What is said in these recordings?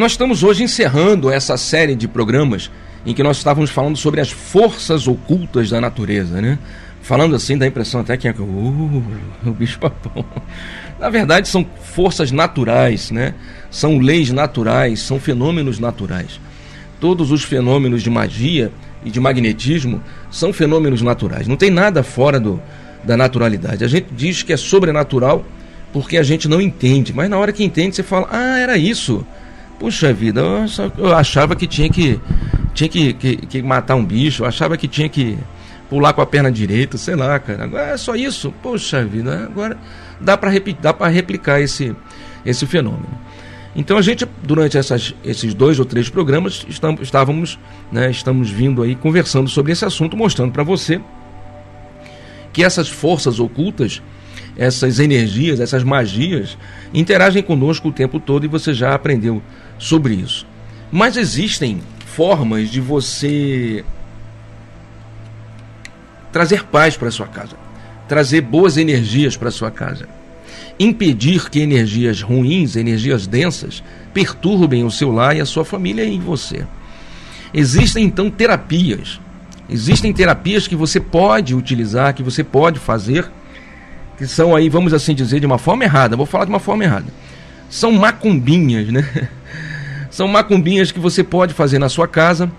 Nós estamos hoje encerrando essa série de programas em que nós estávamos falando sobre as forças ocultas da natureza, né? Falando assim, dá a impressão até que é uh, o bicho papão. Na verdade, são forças naturais, né? São leis naturais, são fenômenos naturais. Todos os fenômenos de magia e de magnetismo são fenômenos naturais. Não tem nada fora do, da naturalidade. A gente diz que é sobrenatural porque a gente não entende, mas na hora que entende você fala: "Ah, era isso". Puxa vida, eu, só, eu achava que tinha que tinha que, que, que, matar um bicho, eu achava que tinha que pular com a perna direita, sei lá, cara. Agora é só isso. Poxa vida, agora dá para dá para replicar esse esse fenômeno. Então a gente durante essas, esses dois ou três programas estamos, estávamos, né, estamos vindo aí conversando sobre esse assunto, mostrando para você que essas forças ocultas, essas energias, essas magias interagem conosco o tempo todo e você já aprendeu sobre isso. Mas existem formas de você trazer paz para sua casa, trazer boas energias para sua casa, impedir que energias ruins, energias densas, perturbem o seu lar e a sua família e você. Existem então terapias. Existem terapias que você pode utilizar, que você pode fazer, que são aí, vamos assim dizer, de uma forma errada. Vou falar de uma forma errada. São macumbinhas, né? São macumbinhas que você pode fazer na sua casa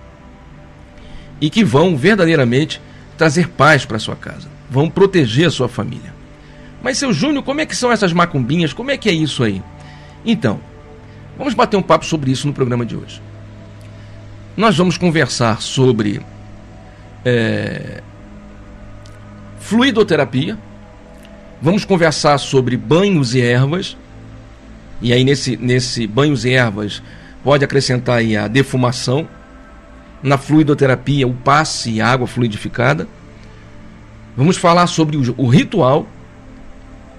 e que vão verdadeiramente trazer paz para sua casa, vão proteger a sua família. Mas seu Júnior, como é que são essas macumbinhas? Como é que é isso aí? Então, vamos bater um papo sobre isso no programa de hoje. Nós vamos conversar sobre é, fluidoterapia, vamos conversar sobre banhos e ervas, e aí nesse, nesse banhos e ervas pode acrescentar aí a defumação, na fluidoterapia o passe e água fluidificada. Vamos falar sobre o, ritual,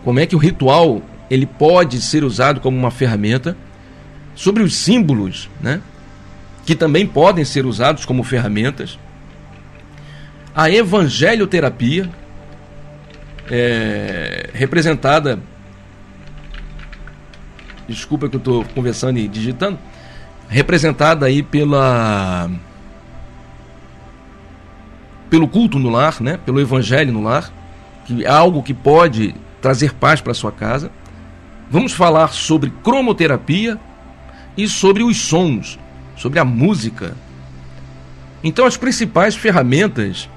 como é que o ritual ele pode ser usado como uma ferramenta, sobre os símbolos, né, que também podem ser usados como ferramentas. A evangelioterapia, é, representada. Desculpa que eu estou conversando e digitando representada aí pela pelo culto no lar, né? Pelo evangelho no lar, que é algo que pode trazer paz para sua casa. Vamos falar sobre cromoterapia e sobre os sons, sobre a música. Então as principais ferramentas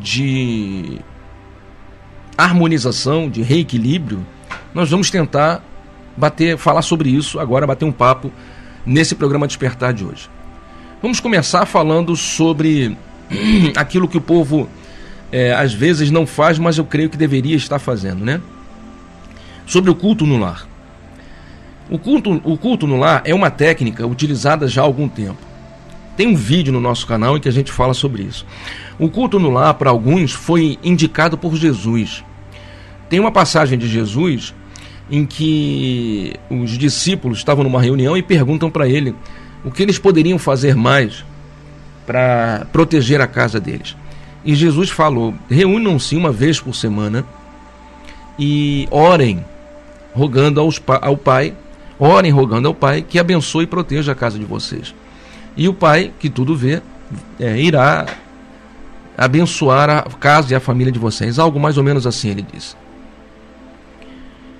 de harmonização, de reequilíbrio, nós vamos tentar bater, falar sobre isso agora, bater um papo nesse programa Despertar de hoje. Vamos começar falando sobre aquilo que o povo é, às vezes não faz, mas eu creio que deveria estar fazendo, né? Sobre o culto no lar. O culto, o culto no lar é uma técnica utilizada já há algum tempo. Tem um vídeo no nosso canal em que a gente fala sobre isso. O culto no lar, para alguns, foi indicado por Jesus. Tem uma passagem de Jesus em que os discípulos estavam numa reunião e perguntam para ele o que eles poderiam fazer mais para proteger a casa deles. E Jesus falou: reúnam-se uma vez por semana e orem, rogando ao Pai, orem rogando ao Pai que abençoe e proteja a casa de vocês. E o Pai, que tudo vê, é, irá abençoar a casa e a família de vocês. Algo mais ou menos assim ele disse.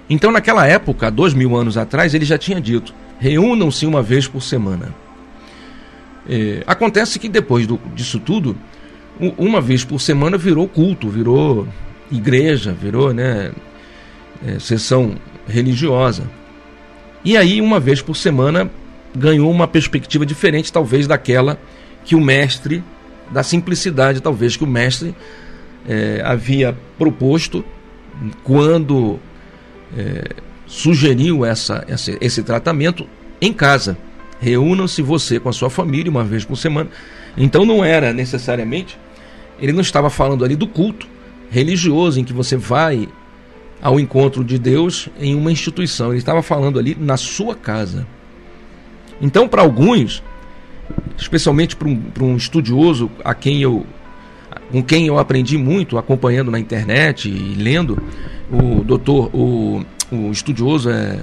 Então, naquela época, dois mil anos atrás, ele já tinha dito: reúnam-se uma vez por semana. É, acontece que depois do, disso tudo, uma vez por semana virou culto, virou igreja, virou né, é, sessão religiosa. E aí, uma vez por semana, ganhou uma perspectiva diferente, talvez daquela que o mestre, da simplicidade, talvez que o mestre é, havia proposto quando é, sugeriu essa, essa, esse tratamento em casa. Reúnam-se você com a sua família uma vez por semana. Então não era necessariamente, ele não estava falando ali do culto religioso em que você vai ao encontro de Deus em uma instituição. Ele estava falando ali na sua casa. Então, para alguns, especialmente para um, um estudioso a quem eu, com quem eu aprendi muito, acompanhando na internet e lendo, o doutor, o, o estudioso é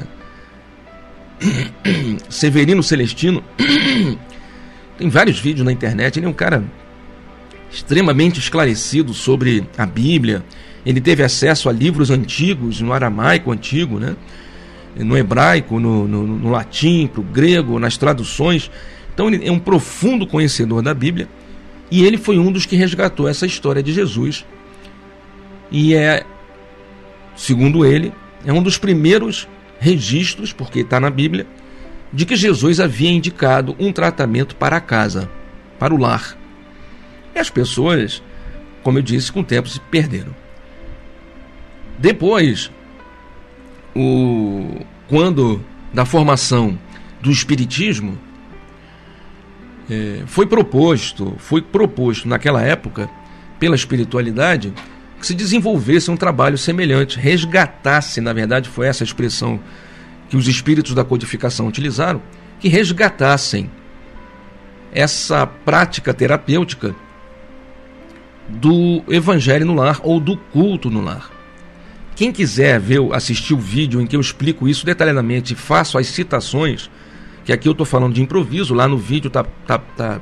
Severino Celestino, tem vários vídeos na internet, ele é um cara extremamente esclarecido sobre a Bíblia. Ele teve acesso a livros antigos, no aramaico antigo, né? no hebraico, no, no, no latim, para o grego, nas traduções. Então ele é um profundo conhecedor da Bíblia e ele foi um dos que resgatou essa história de Jesus. E é, segundo ele, é um dos primeiros registros, porque está na Bíblia, de que Jesus havia indicado um tratamento para a casa, para o lar. E as pessoas, como eu disse, com o tempo se perderam. Depois, o, quando da formação do Espiritismo, é, foi proposto, foi proposto naquela época, pela espiritualidade, se desenvolvesse um trabalho semelhante, resgatasse, na verdade foi essa expressão que os espíritos da codificação utilizaram, que resgatassem essa prática terapêutica do evangelho no lar ou do culto no lar. Quem quiser ver, assistir o vídeo em que eu explico isso detalhadamente e faço as citações, que aqui eu estou falando de improviso, lá no vídeo tá, tá, tá,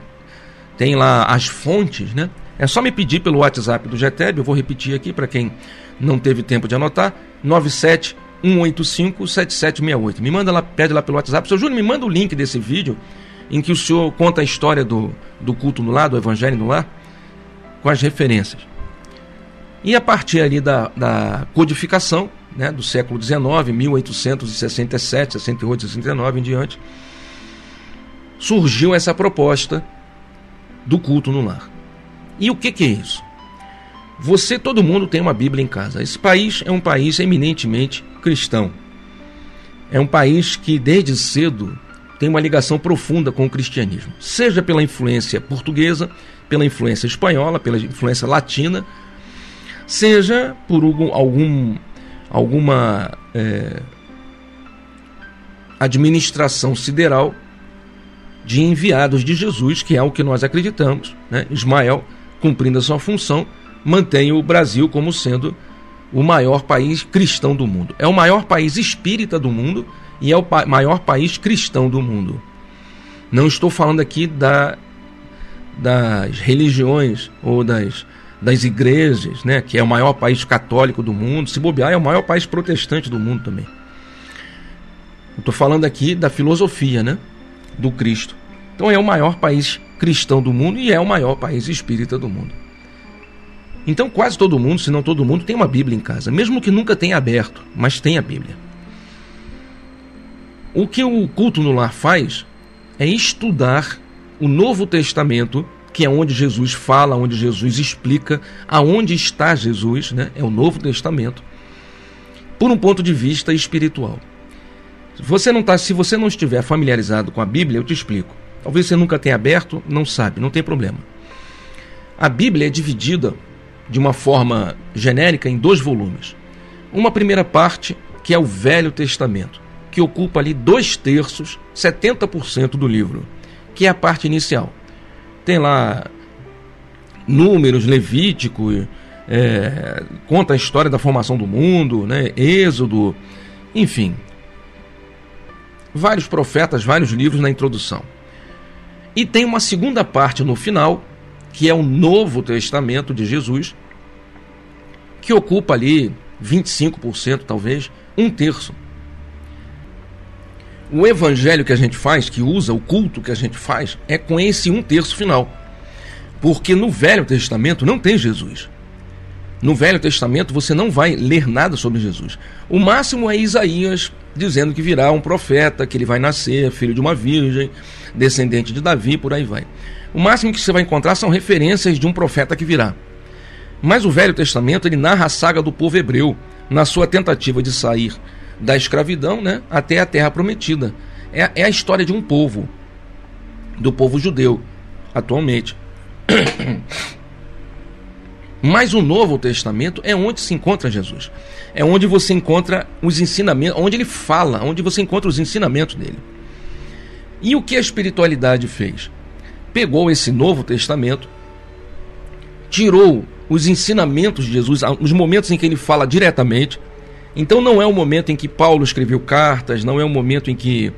tem lá as fontes, né? É só me pedir pelo WhatsApp do GTEB, eu vou repetir aqui para quem não teve tempo de anotar, 971857768. Me manda lá, pede lá pelo WhatsApp. Seu Júnior, me manda o link desse vídeo em que o senhor conta a história do, do culto no lar, do evangelho no lar, com as referências. E a partir ali da, da codificação, né, do século XIX, 1867, 68, 69 em diante, surgiu essa proposta do culto no lar. E o que, que é isso? Você, todo mundo tem uma Bíblia em casa. Esse país é um país eminentemente cristão. É um país que desde cedo tem uma ligação profunda com o cristianismo, seja pela influência portuguesa, pela influência espanhola, pela influência latina, seja por algum, algum alguma é, administração sideral de enviados de Jesus, que é o que nós acreditamos. Né? Ismael, cumprindo a sua função, mantém o Brasil como sendo o maior país cristão do mundo. É o maior país espírita do mundo e é o pa maior país cristão do mundo. Não estou falando aqui da, das religiões ou das das igrejas, né, que é o maior país católico do mundo, se bobear é o maior país protestante do mundo também. Estou falando aqui da filosofia, né, do Cristo. Então é o maior país cristão do mundo e é o maior país espírita do mundo. Então quase todo mundo, se não todo mundo, tem uma Bíblia em casa, mesmo que nunca tenha aberto, mas tem a Bíblia. O que o culto no lar faz é estudar o Novo Testamento que é onde Jesus fala, onde Jesus explica aonde está Jesus, né? é o Novo Testamento, por um ponto de vista espiritual. Você não tá, se você não estiver familiarizado com a Bíblia, eu te explico. Talvez você nunca tenha aberto, não sabe, não tem problema. A Bíblia é dividida de uma forma genérica em dois volumes. Uma primeira parte, que é o Velho Testamento, que ocupa ali dois terços, 70% do livro, que é a parte inicial tem lá números, Levítico, é, conta a história da formação do mundo, né, Êxodo, enfim. Vários profetas, vários livros na introdução. E tem uma segunda parte no final, que é o Novo Testamento de Jesus, que ocupa ali 25%, talvez, um terço. O evangelho que a gente faz, que usa o culto que a gente faz, é com esse um terço final. Porque no Velho Testamento não tem Jesus. No Velho Testamento você não vai ler nada sobre Jesus. O máximo é Isaías dizendo que virá um profeta, que ele vai nascer, filho de uma virgem, descendente de Davi, por aí vai. O máximo que você vai encontrar são referências de um profeta que virá. Mas o Velho Testamento ele narra a saga do povo hebreu na sua tentativa de sair da escravidão né, até a terra prometida. É, é a história de um povo, do povo judeu, atualmente. Mas o Novo Testamento é onde se encontra Jesus. É onde você encontra os ensinamentos, onde ele fala, onde você encontra os ensinamentos dele. E o que a espiritualidade fez? Pegou esse Novo Testamento, tirou os ensinamentos de Jesus, os momentos em que ele fala diretamente, Então não é o momento em que Paulo escreveu cartas, não é o momento em que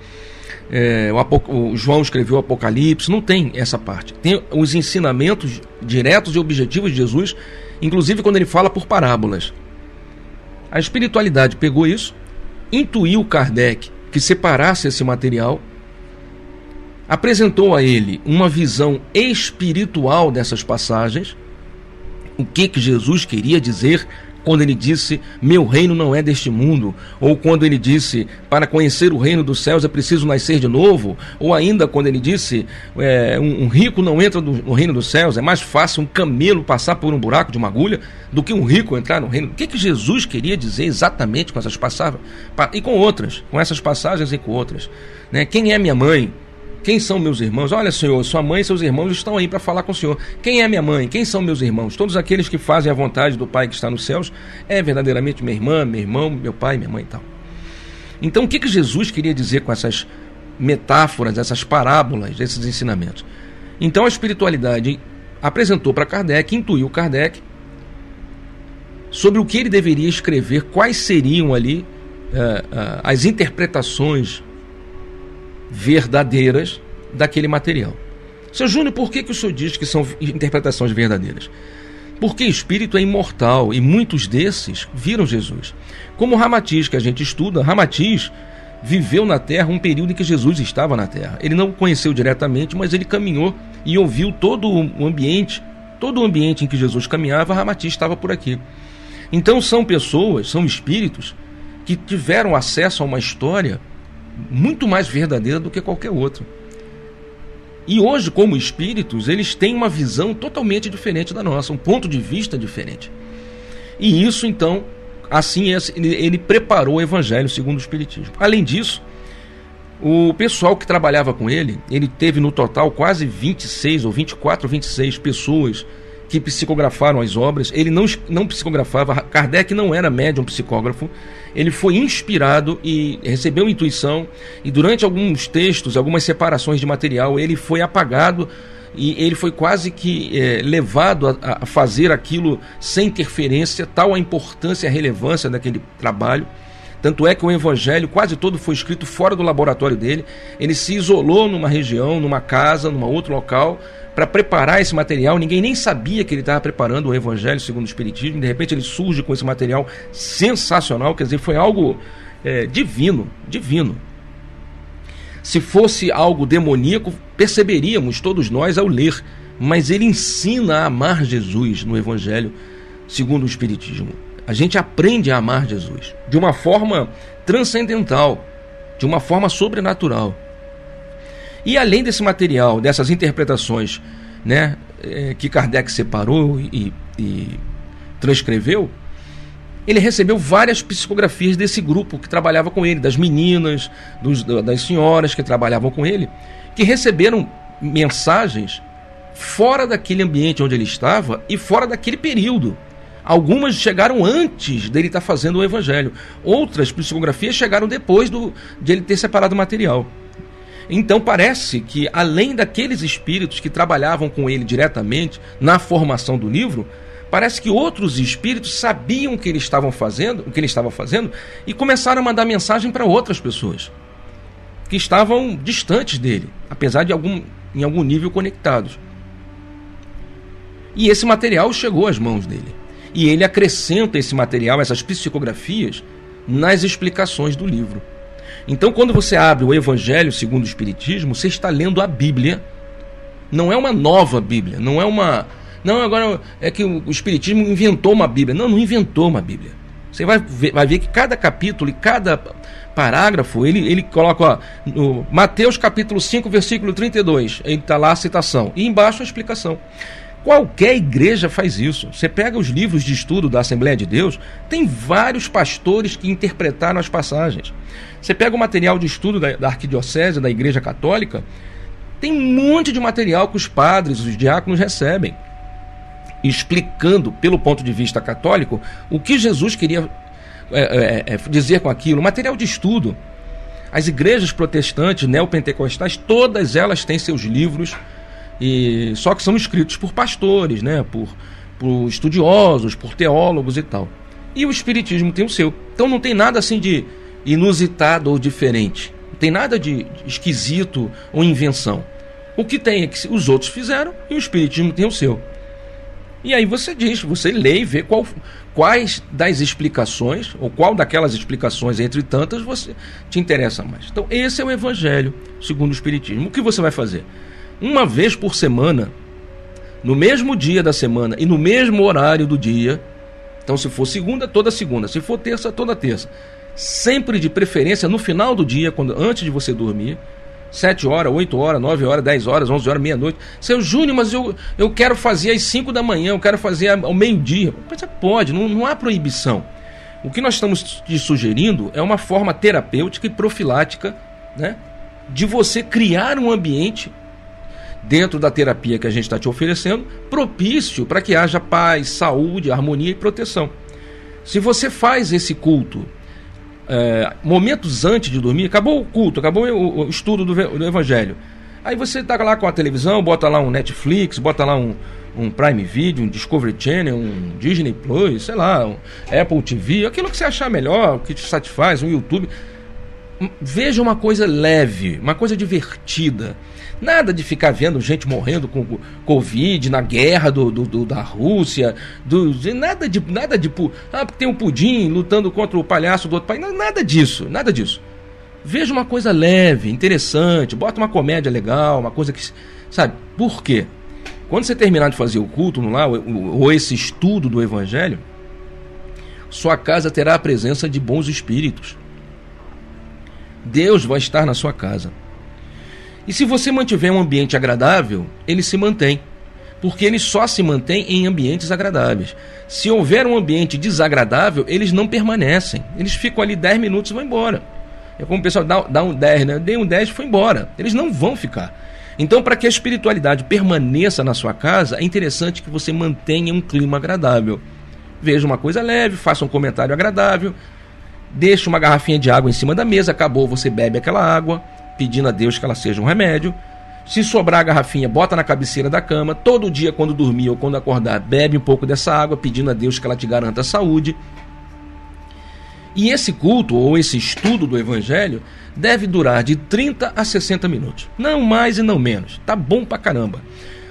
é, o, o, João escreveu o Apocalipse, não tem essa parte. Tem os ensinamentos diretos e objetivos de Jesus, inclusive quando ele fala por parábolas. A espiritualidade pegou isso, intuiu Kardec que separasse esse material, apresentou a ele uma visão espiritual dessas passagens, o que, que Jesus queria dizer quando ele disse: Meu reino não é deste mundo, ou quando ele disse: Para conhecer o reino dos céus é preciso nascer de novo, ou ainda quando ele disse: é, um, um, rico não entra no reino dos céus, é mais fácil um camelo passar por um buraco de uma agulha do que um rico entrar no reino. O que, que Jesus queria dizer exatamente com essas passagens e com outras, com essas passagens e com outras? Né? Quem é minha mãe? Quem são meus irmãos? Olha, Senhor, sua mãe e seus irmãos estão aí para falar com o Senhor. Quem é minha mãe? Quem são meus irmãos? Todos aqueles que fazem a vontade do Pai que está nos céus é verdadeiramente minha irmã, meu irmão, meu pai, minha mãe e tal. Então, o que, que Jesus queria dizer com essas metáforas, essas parábolas, esses ensinamentos? Então, a espiritualidade apresentou para Kardec, intuiu Kardec sobre o que ele deveria escrever, quais seriam ali uh, uh, as interpretações verdadeiras daquele material. Seu Júnior, por que, que o senhor diz que são interpretações verdadeiras? Porque espírito é imortal e muitos desses viram Jesus. Como Ramatiz, que a gente estuda, Ramatiz viveu na terra um período em que Jesus estava na terra. Ele não o conheceu diretamente, mas ele caminhou e ouviu todo o ambiente, todo o ambiente em que Jesus caminhava, Ramatiz estava por aqui. Então são pessoas, são espíritos que tiveram acesso a uma história muito mais verdadeira do que qualquer outra. E hoje, como espíritos, eles têm uma visão totalmente diferente da nossa, um ponto de vista diferente. E isso, então, assim ele preparou o Evangelho segundo o Espiritismo. Além disso, o pessoal que trabalhava com ele, ele teve no total quase 26 ou 24 ou 26 pessoas que psicografaram as obras. Ele não, não psicografava, Kardec não era médium psicógrafo, ele foi inspirado e recebeu intuição, e durante alguns textos, algumas separações de material, ele foi apagado e ele foi quase que é, levado a, a, fazer aquilo sem interferência, tal a importância e a relevância daquele trabalho. Tanto é que o evangelho quase todo foi escrito fora do laboratório dele. Ele se isolou numa região, numa casa, num outro local, para preparar esse material. Ninguém nem sabia que ele estava preparando o Evangelho segundo o Espiritismo. De repente ele surge com esse material sensacional, quer dizer, foi algo é, divino, divino. Se fosse algo demoníaco, perceberíamos todos nós ao ler, mas ele ensina a amar Jesus no Evangelho segundo o Espiritismo. A gente aprende a amar Jesus de uma forma transcendental, de uma forma sobrenatural. E além desse material, dessas interpretações né, é, que Kardec separou e, e transcreveu, ele recebeu várias psicografias desse grupo que trabalhava com ele, das meninas, dos, das senhoras que trabalhavam com ele, que receberam mensagens fora daquele ambiente onde ele estava e fora daquele período. Algumas chegaram antes dele estar fazendo o evangelho. Outras psicografias chegaram depois do, de ele ter separado o material. Então parece que, além daqueles espíritos que trabalhavam com ele diretamente na formação do livro, parece que outros espíritos sabiam o que ele estavam fazendo, o que ele estava fazendo, e começaram a mandar mensagem para outras pessoas que estavam distantes dele, apesar de algum, em algum nível conectados. E esse material chegou às mãos dele. E ele acrescenta esse material, essas psicografias, nas explicações do livro. Então, quando você abre o Evangelho segundo o Espiritismo, você está lendo a Bíblia. Não é uma nova Bíblia, não é uma. Não, agora é que o Espiritismo inventou uma Bíblia. Não, não inventou uma Bíblia. Você vai ver, vai ver que cada capítulo e cada parágrafo, ele, ele coloca, ó, no Mateus capítulo 5, versículo 32, ele está lá a citação, e embaixo a explicação. Qualquer igreja faz isso. Você pega os livros de estudo da Assembleia de Deus, tem vários pastores que interpretaram as passagens. Você pega o material de estudo da, da Arquidiocese, da Igreja Católica, tem um monte de material que os padres, os diáconos recebem, explicando, pelo ponto de vista católico, o que Jesus queria é, é, é, dizer com aquilo. Material de estudo. As igrejas protestantes, neopentecostais, todas elas têm seus livros e só que são escritos por pastores, né, por, por estudiosos, por teólogos e tal. E o Espiritismo tem o seu. Então não tem nada assim de inusitado ou diferente. Não tem nada de esquisito ou invenção. O que tem é que os outros fizeram e o Espiritismo tem o seu. E aí você diz, você lê e vê qual, quais das explicações, ou qual daquelas explicações, entre tantas, você te interessa mais. Então, esse é o Evangelho segundo o Espiritismo. O que você vai fazer? Uma vez por semana, no mesmo dia da semana e no mesmo horário do dia. Então, se for segunda, toda segunda. Se for terça, toda terça. Sempre de preferência no final do dia, quando antes de você dormir 7 horas, 8 horas, 9 horas, 10 horas, 11 horas, meia-noite. Seu Júnior, mas eu, eu quero fazer às 5 da manhã, eu quero fazer ao meio-dia. Você pode, não, não há proibição. O que nós estamos te sugerindo é uma forma terapêutica e profilática né, de você criar um ambiente dentro da terapia que a gente está te oferecendo propício para que haja paz, saúde, harmonia e proteção. Se você faz esse culto é, momentos antes de dormir, acabou o culto, acabou o, o estudo do, do, Evangelho. Aí você tá lá com a televisão, bota lá um Netflix, bota lá um, um Prime Video, um Discovery Channel, um Disney Plus, sei lá, um Apple TV, aquilo que você achar melhor, que te satisfaz, um YouTube. Veja uma coisa leve, uma coisa divertida. Nada de ficar vendo gente morrendo com Covid, na guerra do, do, do da Rússia, do, nada de. Nada de. Ah, porque tem um pudim lutando contra o palhaço do outro país. Nada disso, nada disso. Veja uma coisa leve, interessante, bota uma comédia legal, uma coisa que. Sabe, por quê? Quando você terminar de fazer o culto lá, ou esse estudo do Evangelho, sua casa terá a presença de bons espíritos. Deus vai estar na sua casa. E se você mantiver um ambiente agradável, ele se mantém. Porque ele só se mantém em ambientes agradáveis. Se houver um ambiente desagradável, eles não permanecem. Eles ficam ali 10 minutos e vão embora. É como o pessoal dá, dá um 10, né? Dei um 10 e foi embora. Eles não vão ficar. Então, para que a espiritualidade permaneça na sua casa, é interessante que você mantenha um clima agradável. Veja uma coisa leve, faça um comentário agradável, deixe uma garrafinha de água em cima da mesa, acabou, você bebe aquela água pedindo a Deus que ela seja um remédio. Se sobrar a garrafinha, bota na cabeceira da cama. Todo dia, quando dormir ou quando acordar, bebe um pouco dessa água, pedindo a Deus que ela te garanta a saúde. E esse culto ou esse estudo do Evangelho deve durar de 30 a 60 minutos. Não mais e não menos. Tá bom pra caramba.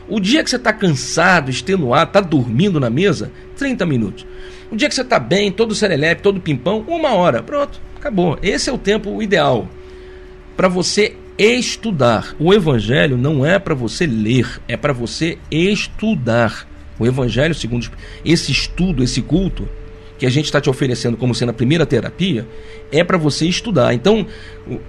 O dia que você está cansado, extenuado, está dormindo na mesa, 30 minutos. O dia que você está bem, todo serelepe, todo pimpão, uma hora. Pronto, acabou. Esse é o tempo ideal para você estudar. O evangelho não é para você ler, é para você estudar. O evangelho, segundo esse estudo, esse culto que a gente está te oferecendo como sendo a primeira terapia, é para você estudar. Então,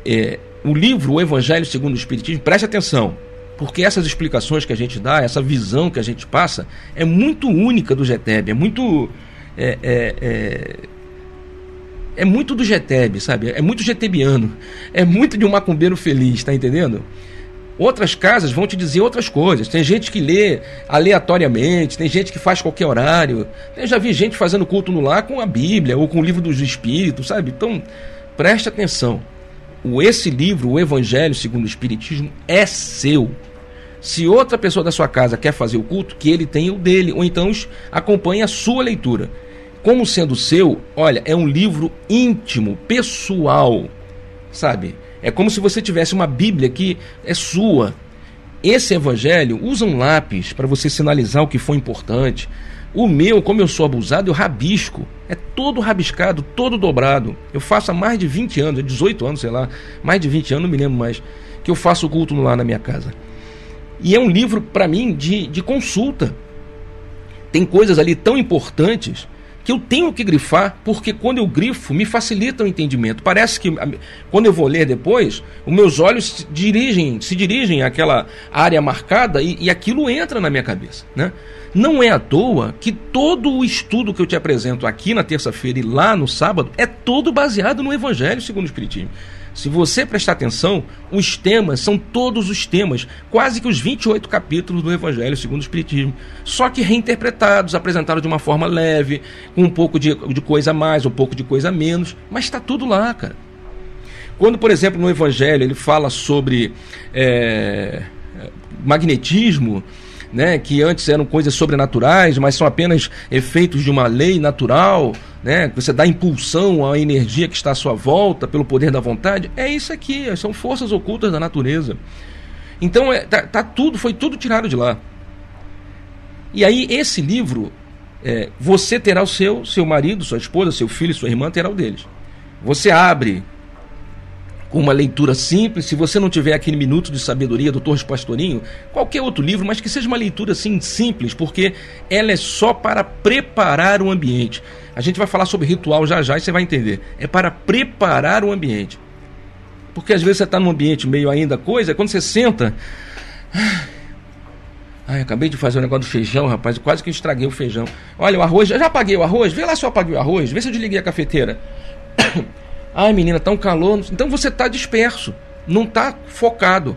é, o livro O Evangelho segundo o Espiritismo, preste atenção, porque essas explicações que a gente dá, essa visão que a gente passa, é muito única do GTEB, é muito. É, é, é muito do GTEB, sabe? É muito GTBiano. É muito de um macumbeiro feliz, tá entendendo? Outras casas vão te dizer outras coisas. Tem gente que lê aleatoriamente, tem gente que faz qualquer horário. Eu já vi gente fazendo culto no lar com a Bíblia ou com o livro dos Espíritos, sabe? Então, preste atenção. O esse livro, o Evangelho segundo o Espiritismo, é seu. Se outra pessoa da sua casa quer fazer o culto, que ele tenha o dele, ou então acompanhe a sua leitura como sendo seu, olha, é um livro íntimo, pessoal, sabe? É como se você tivesse uma Bíblia que é sua. Esse evangelho usa um lápis para você sinalizar o que foi importante. O meu, como eu sou abusado, eu rabisco. É todo rabiscado, todo dobrado. Eu faço há mais de 20 anos, 18 anos, sei lá, mais de 20 anos, não me lembro mais, que eu faço o culto lar na minha casa. E é um livro, para mim, de, de consulta. Tem coisas ali tão importantes que eu tenho que grifar, porque quando eu grifo, me facilita o entendimento. Parece que quando eu vou ler depois, os meus olhos se dirigem, se dirigem àquela área marcada e, e aquilo entra na minha cabeça. Né? Não é à toa que todo o estudo que eu te apresento aqui na terça-feira e lá no sábado é todo baseado no Evangelho segundo o Espiritismo. Se você prestar atenção, os temas são todos os temas, quase que os 28 capítulos do Evangelho segundo o Espiritismo. Só que reinterpretados, apresentados de uma forma leve, com um pouco de, de coisa a mais, um pouco de coisa a menos, mas está tudo lá, cara. Quando, por exemplo, no Evangelho ele fala sobre é, magnetismo, né, que antes eram coisas sobrenaturais, mas são apenas efeitos de uma lei natural, né? Você dá impulsão à energia que está à sua volta pelo poder da vontade. É isso aqui, são forças ocultas da natureza. Então é, tá, tá tudo, foi tudo tirado de lá. E aí esse livro, é, você terá o seu, seu marido, sua esposa, seu filho, sua irmã terá o deles. Você abre com uma leitura simples, se você não tiver aquele minuto de sabedoria do Torres Pastorinho, qualquer outro livro, mas que seja uma leitura assim simples, porque ela é só para preparar o ambiente. A gente vai falar sobre ritual já já e você vai entender. É para preparar o ambiente. Porque às vezes você está num ambiente meio ainda coisa, quando você senta. Ai, acabei de fazer o um negócio do feijão, rapaz. Quase que estraguei o feijão. Olha, o arroz. Já apaguei o arroz. Vê lá se eu apaguei o arroz. Vê se eu desliguei a cafeteira. Ai, menina, tá um calor. Então você está disperso, não está focado.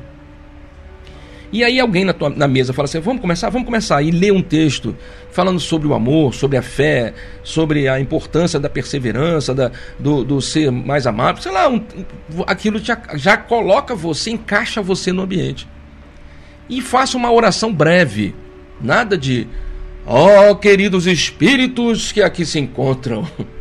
E aí alguém na, tua, na mesa fala assim: vamos começar, vamos começar. E lê um texto falando sobre o amor, sobre a fé, sobre a importância da perseverança, da, do, do ser mais amável. Sei lá, um, aquilo já, já coloca você, encaixa você no ambiente. E faça uma oração breve. Nada de, ó oh, queridos espíritos que aqui se encontram.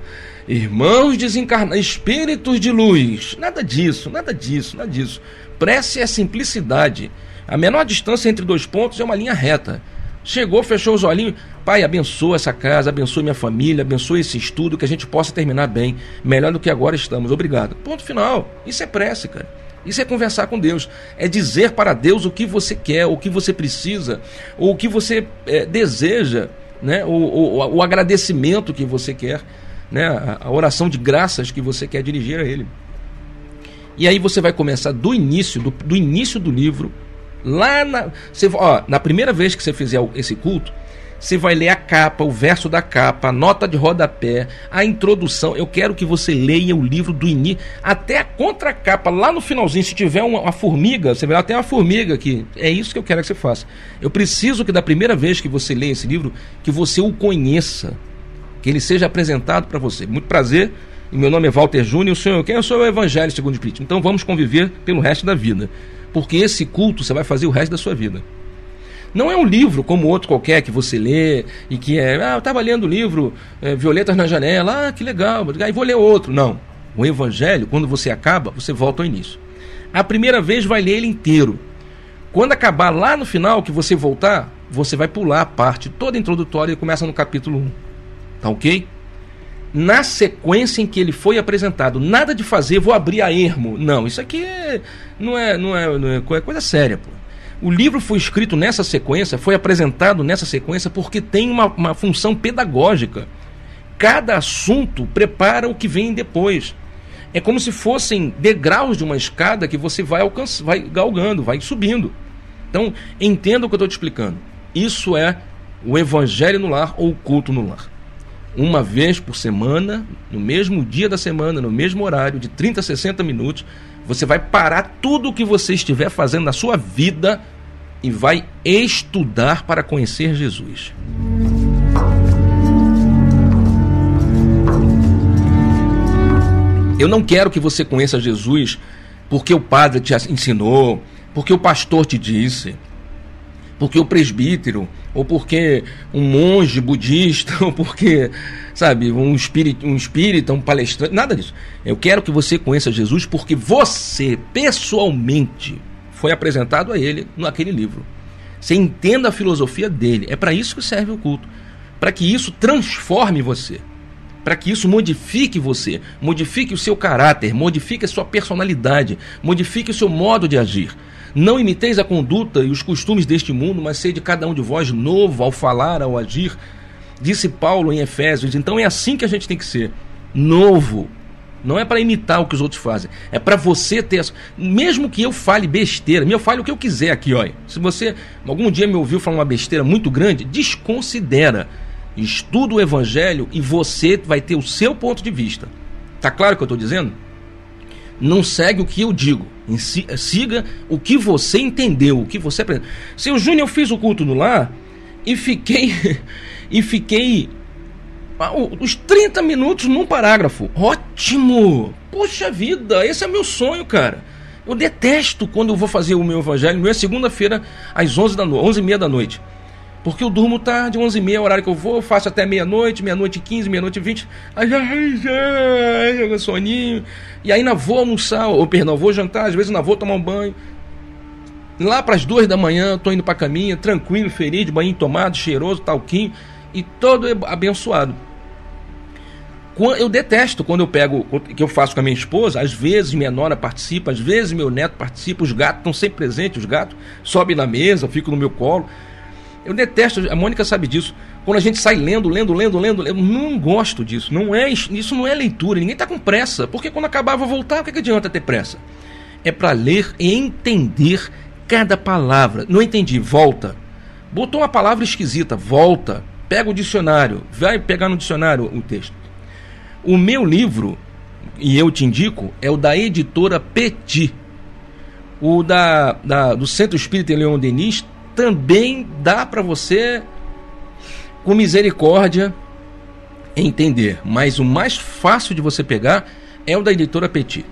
irmãos desencarnados, espíritos de luz. Nada disso, nada disso, nada disso. Prece é simplicidade. A menor distância entre dois pontos é uma linha reta. Chegou, fechou os olhinhos. Pai, abençoa essa casa, abençoe minha família, abençoe esse estudo, que a gente possa terminar bem, melhor do que agora estamos. Obrigado. Ponto final. Isso é prece, cara. Isso é conversar com Deus. É dizer para Deus o que você quer, o que você precisa, ou o que você é, deseja, né? o, o, o agradecimento que você quer né, a, oração de graças que você quer dirigir a Ele. E aí você vai começar do início, do, do início do livro, lá na. Você, ó, na primeira vez que você fizer esse culto, você vai ler a capa, o verso da capa, a nota de rodapé, a introdução. Eu quero que você leia o livro do início até a contracapa, lá no finalzinho. Se tiver uma, uma formiga, você vai lá, tem uma formiga aqui. É isso que eu quero que você faça. Eu preciso que da primeira vez que você leia esse livro, que você o conheça que ele seja apresentado para você. Muito prazer, meu nome é Walter Júnior, o senhor, quem eu sou o Evangelho segundo o. Então vamos conviver pelo resto da vida, porque esse culto você vai fazer o resto da sua vida. Não é um livro como outro qualquer que você lê e que é, ah, eu estava lendo o livro é, Violetas na Janela, ah, que legal, aí vou ler outro. Não. O Evangelho, quando você acaba, você volta ao início. A primeira vez vai ler ele inteiro. Quando acabar lá no final, que você voltar, você vai pular a parte toda introdutória e começa no capítulo 1. Tá ok? Na sequência em que ele foi apresentado, nada de fazer, vou abrir a ermo. Não, isso aqui é, não, é, não, é, não é coisa séria, pô. O livro foi escrito nessa sequência, foi apresentado nessa sequência porque tem uma, uma função pedagógica. Cada assunto prepara o que vem depois. É como se fossem degraus de uma escada que você vai alcançando, vai galgando, vai subindo. Então, entenda o que eu estou te explicando. Isso é o evangelho no lar ou o culto no lar uma vez por semana, no mesmo dia da semana, no mesmo horário, de 30 a 60 minutos, você vai parar tudo o que você estiver fazendo na sua vida e vai estudar para conhecer Jesus. Eu não quero que você conheça Jesus porque o padre te ensinou, porque o pastor te disse porque o presbítero, ou porque um monge budista, ou porque, sabe, um espírito, um espírita, um palestrante, nada disso. Eu quero que você conheça Jesus porque você, pessoalmente, foi apresentado a ele naquele livro. Você entenda a filosofia dele. É para isso que serve o culto. Para que isso transforme você. Para que isso modifique você, modifique o seu caráter, modifique a sua personalidade, modifique o seu modo de agir. Não imiteis a conduta e os costumes deste mundo, mas sede cada um de vós novo ao falar, ao agir. Disse Paulo em Efésios. Então é assim que a gente tem que ser. Novo. Não é para imitar o que os outros fazem. É para você ter. Mesmo que eu fale besteira, eu fale o que eu quiser aqui, olha. Se você algum dia me ouviu falar uma besteira muito grande, desconsidera. Estuda o evangelho e você vai ter o seu ponto de vista. Tá claro o que eu estou dizendo? Não segue o que eu digo. Siga o que você entendeu, o que você aprendeu. Seu Júnior, eu fiz o culto no lar e fiquei. e fiquei. Ah, os 30 minutos num parágrafo. Ótimo! Puxa vida, esse é meu sonho, cara. Eu detesto quando eu vou fazer o meu evangelho. Meu é segunda-feira, às 11 da noite, 11 meia da noite. Porque eu durmo tarde, 11 e meia, horário que eu vou, faço até meia-noite, meia-noite 15, meia-noite 20. Aí já, já, já, soninho. E aí na vou almoçar, ou perdão, vou jantar, às vezes na vou tomar um banho. Lá para as duas da manhã, tô indo para caminha, tranquilo, feliz, banho tomado, cheiroso, talquinho e todo abençoado. Eu detesto quando eu pego, que eu faço com a minha esposa, às vezes minha nora participa, às vezes meu neto participa, os gatos estão sempre presentes, os gatos sobem na mesa, ficam no meu colo. Eu detesto, a Mônica sabe disso. Quando a gente sai lendo, lendo, lendo, lendo, eu não gosto disso. Não é isso, não é leitura. Ninguém está com pressa, porque quando acabar vou voltar. O que, que adianta ter pressa? É para ler e entender cada palavra. Não entendi, volta. Botou uma palavra esquisita, volta. Pega o dicionário, vai pegar no dicionário o texto. O meu livro, e eu te indico, é o da editora Petit. O da, da do Centro Espírita Leon Denis também dá para você, com misericórdia, entender. Mas o mais fácil de você pegar é o da editora Petit.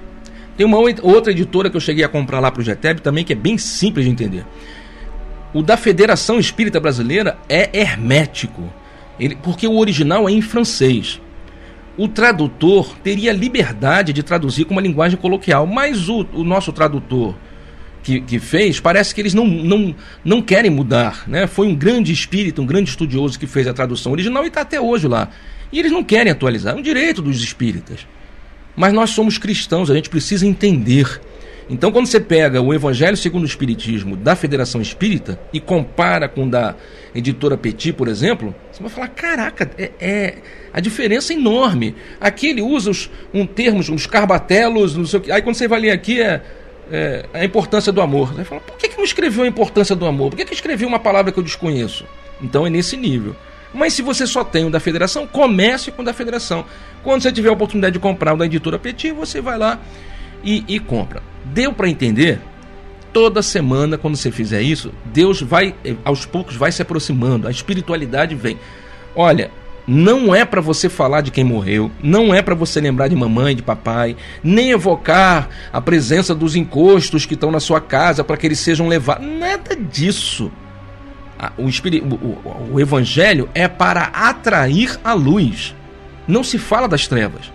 Tem uma outra editora que eu cheguei a comprar lá para o GTEB também, que é bem simples de entender. O da Federação Espírita Brasileira é hermético, ele, porque o original é em francês. O tradutor teria liberdade de traduzir com uma linguagem coloquial, mas o, o nosso tradutor que, que fez, parece que eles não, não, não querem mudar. Né? Foi um grande espírito, um grande estudioso que fez a tradução original e está até hoje lá. E eles não querem atualizar, é um direito dos espíritas. Mas nós somos cristãos, a gente precisa entender. Então, quando você pega o Evangelho segundo o Espiritismo da Federação Espírita e compara com da editora Petit, por exemplo, você vai falar: caraca, é, é a diferença é enorme. Aqui ele usa os um termos, uns carbatelos, não sei o que. Aí quando você vai ler aqui é é, a importância do amor. Você fala, por que, que não escreveu a importância do amor? Por que, que escreveu uma palavra que eu desconheço? Então é nesse nível. Mas se você só tem o da federação, comece com o da federação. Quando você tiver a oportunidade de comprar o da editora Petit, você vai lá e, e compra. Deu para entender? Toda semana, quando você fizer isso, Deus vai, aos poucos, vai se aproximando, a espiritualidade vem. Olha, não é para você falar de quem morreu, não é para você lembrar de mamãe, de papai, nem evocar a presença dos encostos que estão na sua casa para que eles sejam levados. Nada disso. O, o, o evangelho é para atrair a luz. Não se fala das trevas.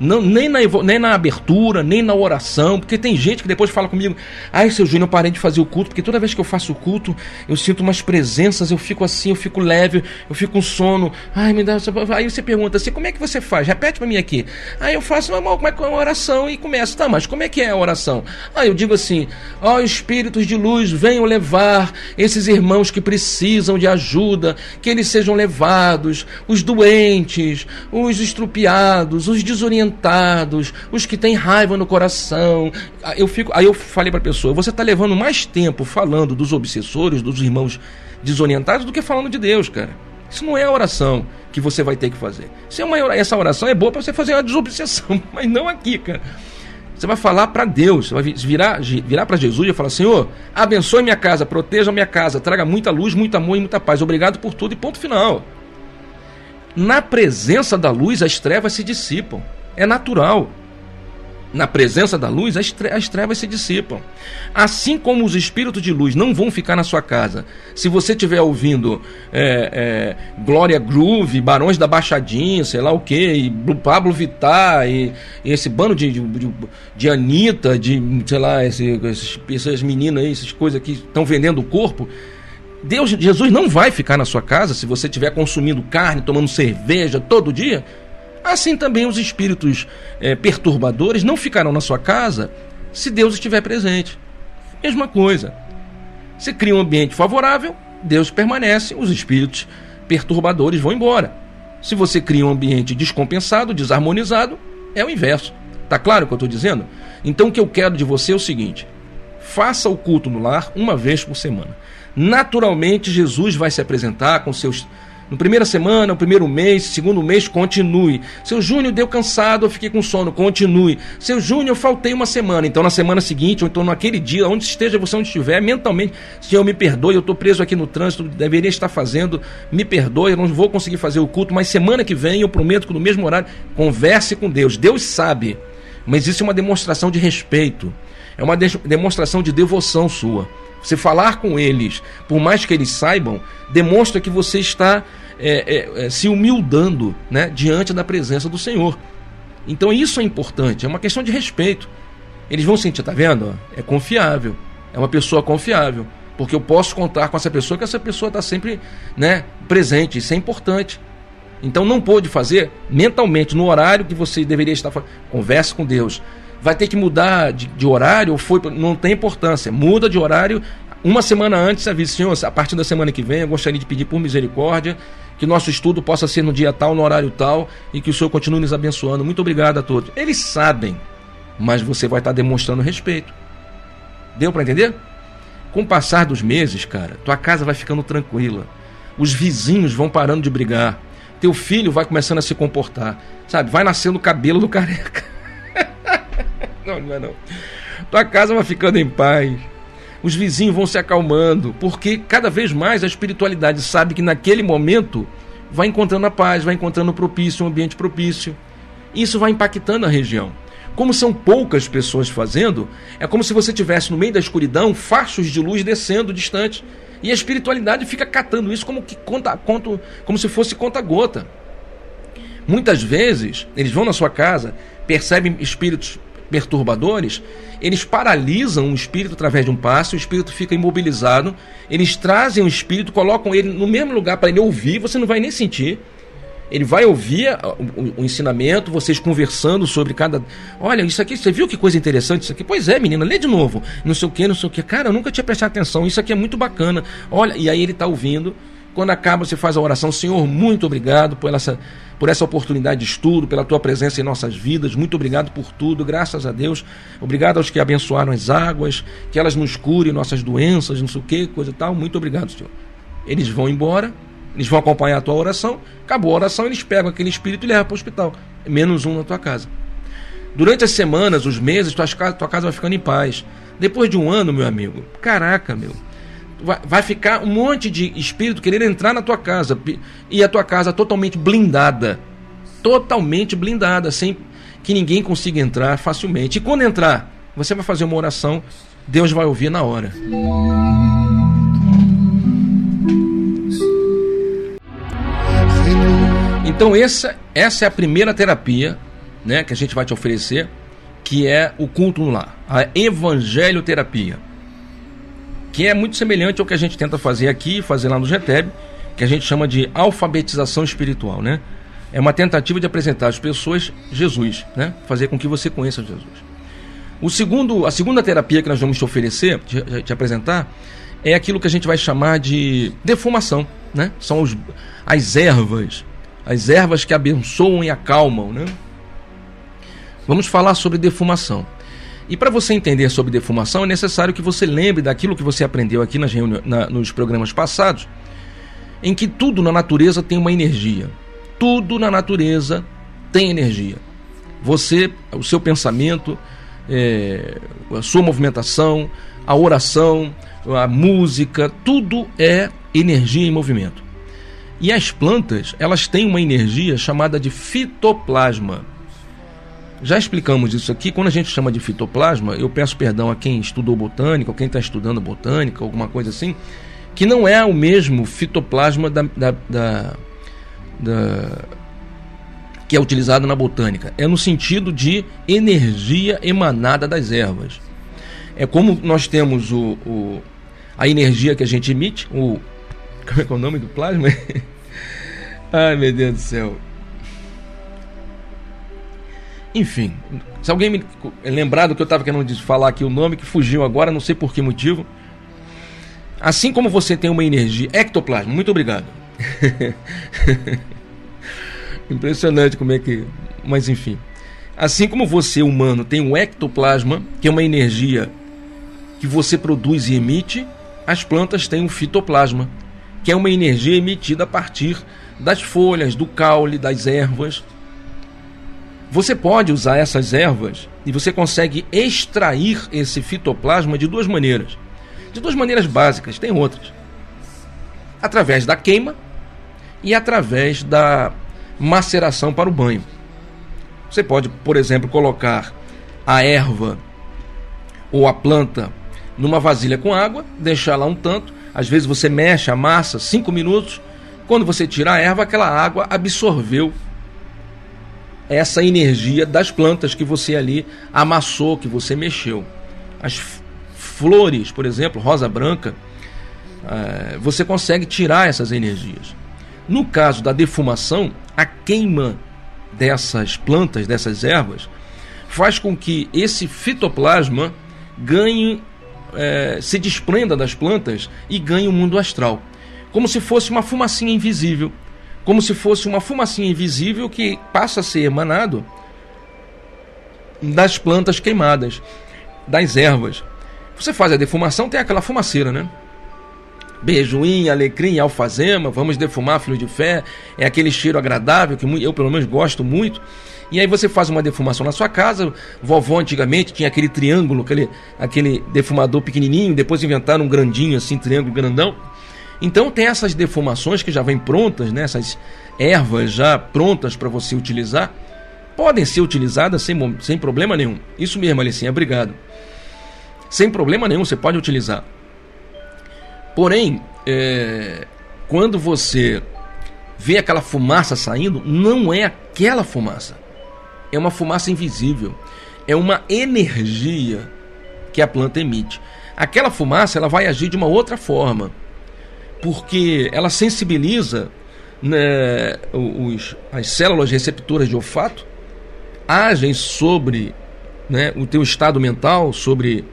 Não, nem, na, nem na abertura, nem na oração, porque tem gente que depois fala comigo: ai, seu Júnior, eu parei de fazer o culto, porque toda vez que eu faço o culto, eu sinto umas presenças, eu fico assim, eu fico leve, eu fico com sono. Ai, me dá. Aí você pergunta assim: como é que você faz? Repete para mim aqui. Aí eu faço como é é a oração? E começa, tá, mas como é que é a oração? Aí eu digo assim: ó, oh, espíritos de luz, venham levar esses irmãos que precisam de ajuda, que eles sejam levados, os doentes, os estrupiados, os desorientados atormentados, os que têm raiva no coração. Eu fico, aí eu falei para a pessoa: você está levando mais tempo falando dos obsessores, dos irmãos desorientados, do que falando de Deus, cara. Isso não é a oração que você vai ter que fazer. É uma, essa oração é boa para você fazer uma desobsessão, mas não aqui, cara. Você vai falar para Deus, você vai virar, virar para Jesus e falar: Senhor, abençoe minha casa, proteja minha casa, traga muita luz, muito amor e muita paz. Obrigado por tudo e ponto final. Na presença da luz, as trevas se dissipam. É natural. Na presença da luz, as, trevas se dissipam. Assim como os espíritos de luz não vão ficar na sua casa. Se você estiver ouvindo é, é, Glória Groove, Barões da Baixadinha, sei lá o que, Pablo Vittar, e, e esse bando de, de, de Anitta, de, sei lá, esse, esses, essas meninas aí, essas coisas que estão vendendo o corpo. Deus, Jesus não vai ficar na sua casa se você estiver consumindo carne, tomando cerveja todo dia. Assim também os espíritos é, perturbadores não ficarão na sua casa se Deus estiver presente. Mesma coisa. Você cria um ambiente favorável, Deus permanece, os espíritos perturbadores vão embora. Se você cria um ambiente descompensado, desarmonizado, é o inverso. Tá claro o que eu estou dizendo? Então o que eu quero de você é o seguinte: faça o culto no lar uma vez por semana. Naturalmente, Jesus vai se apresentar com seus no primeira semana, no primeiro mês, segundo mês, continue. Seu Júnior deu cansado, eu fiquei com sono, continue. Seu Júnior, faltei uma semana. Então, na semana seguinte, ou então naquele dia, onde esteja você, onde estiver, mentalmente, Senhor, me perdoe, eu estou preso aqui no trânsito, deveria estar fazendo, me perdoe, eu não vou conseguir fazer o culto, mas semana que vem, eu prometo que no mesmo horário, converse com Deus. Deus sabe, mas isso é uma demonstração de respeito, é uma demonstração de devoção sua. Você falar com eles, por mais que eles saibam, demonstra que você está é, é, é, se humildando né, diante da presença do Senhor. Então isso é importante, é uma questão de respeito. Eles vão sentir, tá vendo? É confiável, é uma pessoa confiável, porque eu posso contar com essa pessoa, que essa pessoa está sempre né, presente, isso é importante. Então não pôde fazer mentalmente no horário que você deveria estar fazendo. Converse com Deus. Vai ter que mudar de, de horário ou foi. Não tem importância. Muda de horário. Uma semana antes, avise, Senhor, a partir da semana que vem, eu gostaria de pedir por misericórdia que nosso estudo possa ser no dia tal, no horário tal, e que o Senhor continue nos abençoando. Muito obrigado a todos. Eles sabem, mas você vai estar demonstrando respeito. Deu para entender? Com o passar dos meses, cara, tua casa vai ficando tranquila. Os vizinhos vão parando de brigar teu filho vai começando a se comportar. Sabe? Vai nascendo o cabelo do careca. não, não é não. Tua casa vai ficando em paz. Os vizinhos vão se acalmando, porque cada vez mais a espiritualidade sabe que naquele momento vai encontrando a paz, vai encontrando propício, um ambiente propício. Isso vai impactando a região. Como são poucas pessoas fazendo, é como se você tivesse no meio da escuridão fachos de luz descendo distante. E a espiritualidade fica catando isso como que conta, conta como se fosse conta-gota. Muitas vezes, eles vão na sua casa, percebem espíritos perturbadores, eles paralisam o espírito através de um passe, o espírito fica imobilizado, eles trazem o espírito, colocam ele no mesmo lugar para ele ouvir, você não vai nem sentir. Ele vai ouvir o, o, ensinamento, vocês conversando sobre cada. Olha, isso aqui, você viu que coisa interessante isso aqui? Pois é, menina, lê de novo. Não sei o que, não sei o que. Cara, eu nunca tinha prestado atenção. Isso aqui é muito bacana. Olha, e aí ele está ouvindo. Quando acaba, você faz a oração. Senhor, muito obrigado por essa, por essa oportunidade de estudo, pela tua presença em nossas vidas. Muito obrigado por tudo, graças a Deus. Obrigado aos que abençoaram as águas, que elas nos curem nossas doenças, não sei o que, coisa e tal. Muito obrigado, Senhor. Eles vão embora eles vão acompanhar a tua oração, acabou a oração, eles pegam aquele espírito e levam para o hospital. Menos um na tua casa. Durante as semanas, os meses, tua casa, tua casa vai ficando em paz. Depois de um ano, meu amigo, caraca, meu, vai, ficar um monte de espírito querendo entrar na tua casa e a tua casa totalmente blindada. Totalmente blindada, sem que ninguém consiga entrar facilmente. E quando entrar, você vai fazer uma oração, Deus vai ouvir na hora. Então essa, essa é a primeira terapia né, que a gente vai te oferecer, que é o culto no lar, a evangelioterapia, que é muito semelhante ao que a gente tenta fazer aqui, fazer lá no GTEB, que a gente chama de alfabetização espiritual, né? É uma tentativa de apresentar às pessoas Jesus, né? Fazer com que você conheça Jesus. O segundo, a segunda terapia que nós vamos te oferecer, te, te apresentar, é aquilo que a gente vai chamar de defumação, né? São os, as ervas as ervas que abençoam e acalmam. Né? Vamos falar sobre defumação. E para você entender sobre defumação, é necessário que você lembre daquilo que você aprendeu aqui nas na, nos programas passados, em que tudo na natureza tem uma energia. Tudo na natureza tem energia. Você, o seu pensamento, é, a sua movimentação, a oração, a música, tudo é energia em movimento. E as plantas, elas têm uma energia chamada de fitoplasma. Já explicamos isso aqui. Quando a gente chama de fitoplasma, eu peço perdão a quem estudou botânica, ou quem está estudando botânica, alguma coisa assim, que não é o mesmo fitoplasma da, da, da, da que é utilizado na botânica. É no sentido de energia emanada das ervas. É como nós temos o, o a energia que a gente emite, o como é que é o nome do plasma? Ai, meu Deus do céu. Enfim, se alguém me lembrar do que eu estava querendo falar aqui o nome, que fugiu agora, não sei por que motivo. Assim como você tem uma energia. Ectoplasma, muito obrigado. Impressionante como é que. Mas enfim. Assim como você, humano, tem um ectoplasma, que é uma energia que você produz e emite, as plantas têm um fitoplasma, que é uma energia emitida a partir das folhas, do caule, das ervas. Você pode usar essas ervas e você consegue extrair esse fitoplasma de duas maneiras. De duas maneiras básicas, tem outras. Através da queima e através da maceração para o banho. Você pode, por exemplo, colocar a erva ou a planta numa vasilha com água, deixar lá um tanto. Às vezes você mexe a massa cinco minutos. Quando você tira a erva, aquela água absorveu essa energia das plantas que você ali amassou, que você mexeu. As flores, por exemplo, rosa branca, eh, você consegue tirar essas energias. No caso da defumação, a queima dessas plantas, dessas ervas, faz com que esse fitoplasma ganhe, é, se desprenda das plantas e ganhe o mundo astral. Como se fosse uma fumacinha invisível. Como se fosse uma fumacinha invisível que passa a ser emanado das plantas queimadas, das ervas. Você faz a defumação, tem aquela fumaceira, né? beijoim, alecrim, alfazema, vamos defumar filho de fé, é aquele cheiro agradável que eu pelo menos gosto muito. E aí você faz uma defumação na sua casa. Vovó antigamente tinha aquele triângulo, aquele, aquele defumador pequenininho, depois inventaram um grandinho assim, triângulo grandão. Então tem essas defumações que já vêm prontas, né? essas ervas já prontas para você utilizar. Podem ser utilizadas sem, sem problema nenhum. Isso mesmo, Alicinha, obrigado. Sem problema nenhum, você pode utilizar. Porém, é, quando você vê aquela fumaça saindo, não é aquela fumaça. É uma fumaça invisível. É uma energia que a planta emite. Aquela fumaça ela vai agir de uma outra forma, porque ela sensibiliza né, os, as células receptoras de olfato, agem sobre né, o teu estado mental, sobre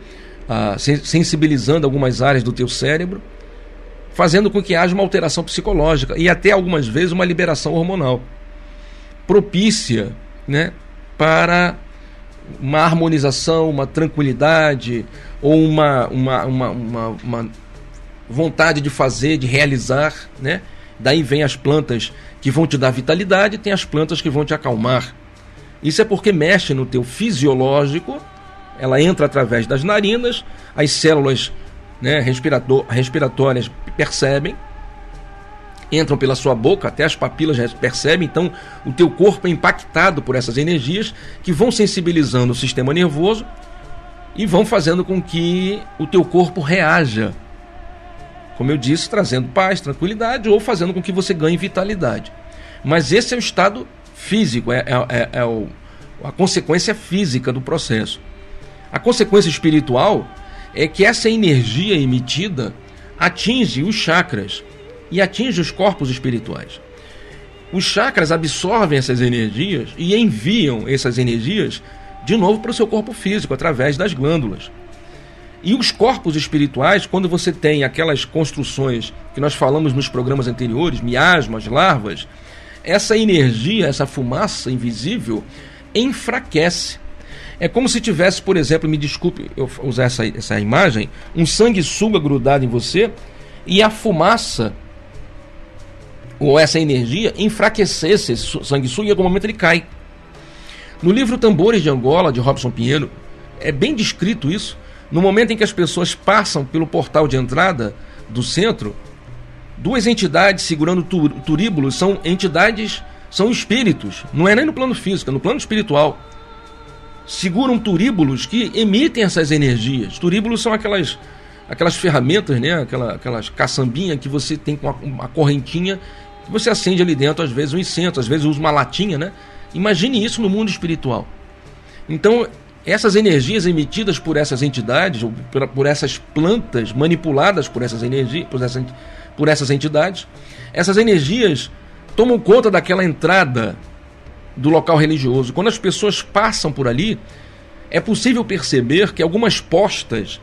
ah, sensibilizando algumas áreas do teu cérebro fazendo com que haja uma alteração psicológica e até algumas vezes uma liberação hormonal propícia né, para uma harmonização, uma tranquilidade ou uma, uma, uma, uma, uma vontade de fazer, de realizar. Né? Daí vem as plantas que vão te dar vitalidade tem as plantas que vão te acalmar. Isso é porque mexe no teu fisiológico, ela entra através das narinas, as células né, respiratórias percebem, entram pela sua boca, até as papilas percebem, então o teu corpo é impactado por essas energias que vão sensibilizando o sistema nervoso e vão fazendo com que o teu corpo reaja. Como eu disse, trazendo paz, tranquilidade ou fazendo com que você ganhe vitalidade. Mas esse é o estado físico, é, é, é, é o, a consequência física do processo. A consequência espiritual é que essa energia emitida atinge os chakras e atinge os corpos espirituais. Os chakras absorvem essas energias e enviam essas energias de novo para o seu corpo físico através das glândulas. E os corpos espirituais, quando você tem aquelas construções que nós falamos nos programas anteriores, miasmas, larvas, essa energia, essa fumaça invisível enfraquece é como se tivesse, por exemplo, me desculpe eu usar essa, essa imagem, um sanguessuga grudado em você e a fumaça ou essa energia enfraquecesse esse sanguessuga e em algum momento ele cai. No livro Tambores de Angola, de Robson Pinheiro, é bem descrito isso. No momento em que as pessoas passam pelo portal de entrada do centro, duas entidades segurando turíbulos são entidades, são espíritos, não é nem no plano físico, é no plano espiritual seguram turíbulos que emitem essas energias. Turíbulos são aquelas aquelas ferramentas, né? Aquela, aquelas caçambinhas que você tem com uma, correntinha que você acende ali dentro, às vezes um incenso, às vezes usa uma latinha, né? Imagine isso no mundo espiritual. Então, essas energias emitidas por essas entidades, ou por, essas plantas manipuladas por essas energias, por, essa, por essas entidades, essas energias tomam conta daquela entrada do local religioso. Quando as pessoas passam por ali, é possível perceber que algumas postas,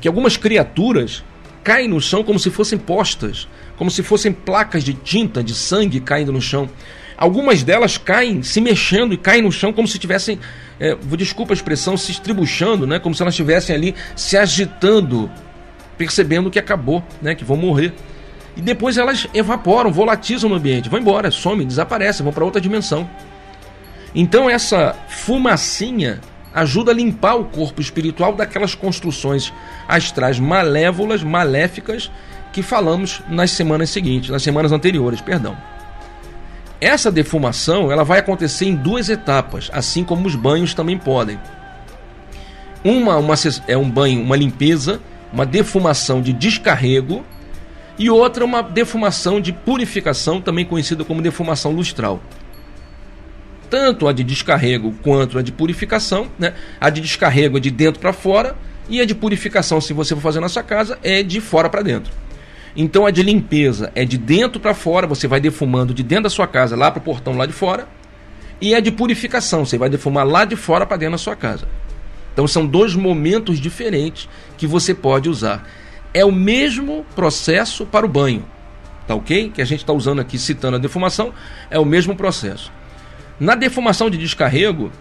que algumas criaturas caem no chão como se fossem postas, como se fossem placas de tinta, de sangue caindo no chão. Algumas delas caem se mexendo e caem no chão como se tivessem, é, desculpa a expressão, se estribuchando, né? como se elas estivessem ali se agitando, percebendo que acabou, né? que vão morrer. E depois elas evaporam, volatizam no ambiente, vão embora, somem, desaparecem, vão para outra dimensão. Então essa fumacinha ajuda a limpar o corpo espiritual daquelas construções astrais malévolas, maléficas que falamos nas semanas seguintes, nas semanas anteriores, perdão. Essa defumação, ela vai acontecer em duas etapas, assim como os banhos também podem. Uma, uma é um banho, uma limpeza uma defumação de descarrego e outra uma defumação de purificação, também conhecida como defumação lustral. Tanto a de descarrego quanto a de purificação, né? A de descarrego é de dentro para fora e a de purificação, se você for fazer na sua casa, é de fora para dentro. Então a de limpeza é de dentro para fora, você vai defumando de dentro da sua casa lá para o portão lá de fora. E a de purificação, você vai defumar lá de fora para dentro da sua casa. Então são dois momentos diferentes que você pode usar. É o mesmo processo para o banho, tá ok? Que a gente está usando aqui citando a defumação, é o mesmo processo. Na defumação de descarrego,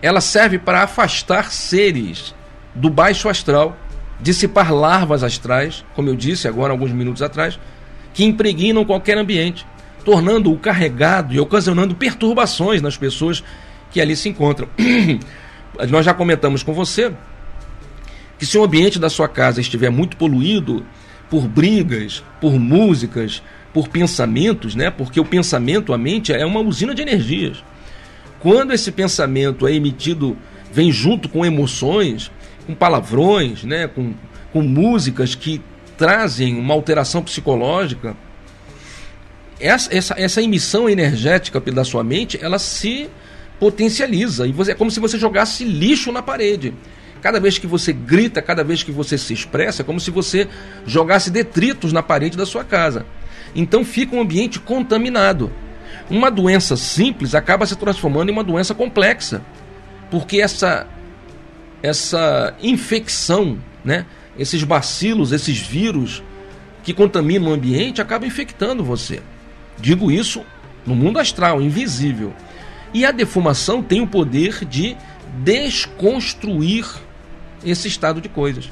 ela serve para afastar seres do baixo astral, dissipar larvas astrais, como eu disse agora alguns minutos atrás, que impregnam qualquer ambiente, tornando-o carregado e ocasionando perturbações nas pessoas que ali se encontram. nós já comentamos com você que se o ambiente da sua casa estiver muito poluído por brigas, por músicas, por pensamentos, né? Porque o pensamento, a mente é uma usina de energias. Quando esse pensamento é emitido, vem junto com emoções, com palavrões, né? Com, com músicas que trazem uma alteração psicológica, essa, essa, essa emissão energética da sua mente, ela se potencializa. E você, é como se você jogasse lixo na parede. Cada vez que você grita, cada vez que você se expressa, é como se você jogasse detritos na parede da sua casa. Então fica um ambiente contaminado. Uma doença simples acaba se transformando em uma doença complexa, porque essa essa infecção, né, esses bacilos, esses vírus que contaminam o ambiente acabam infectando você. Digo isso no mundo astral, invisível. E a defumação tem o poder de desconstruir esse estado de coisas.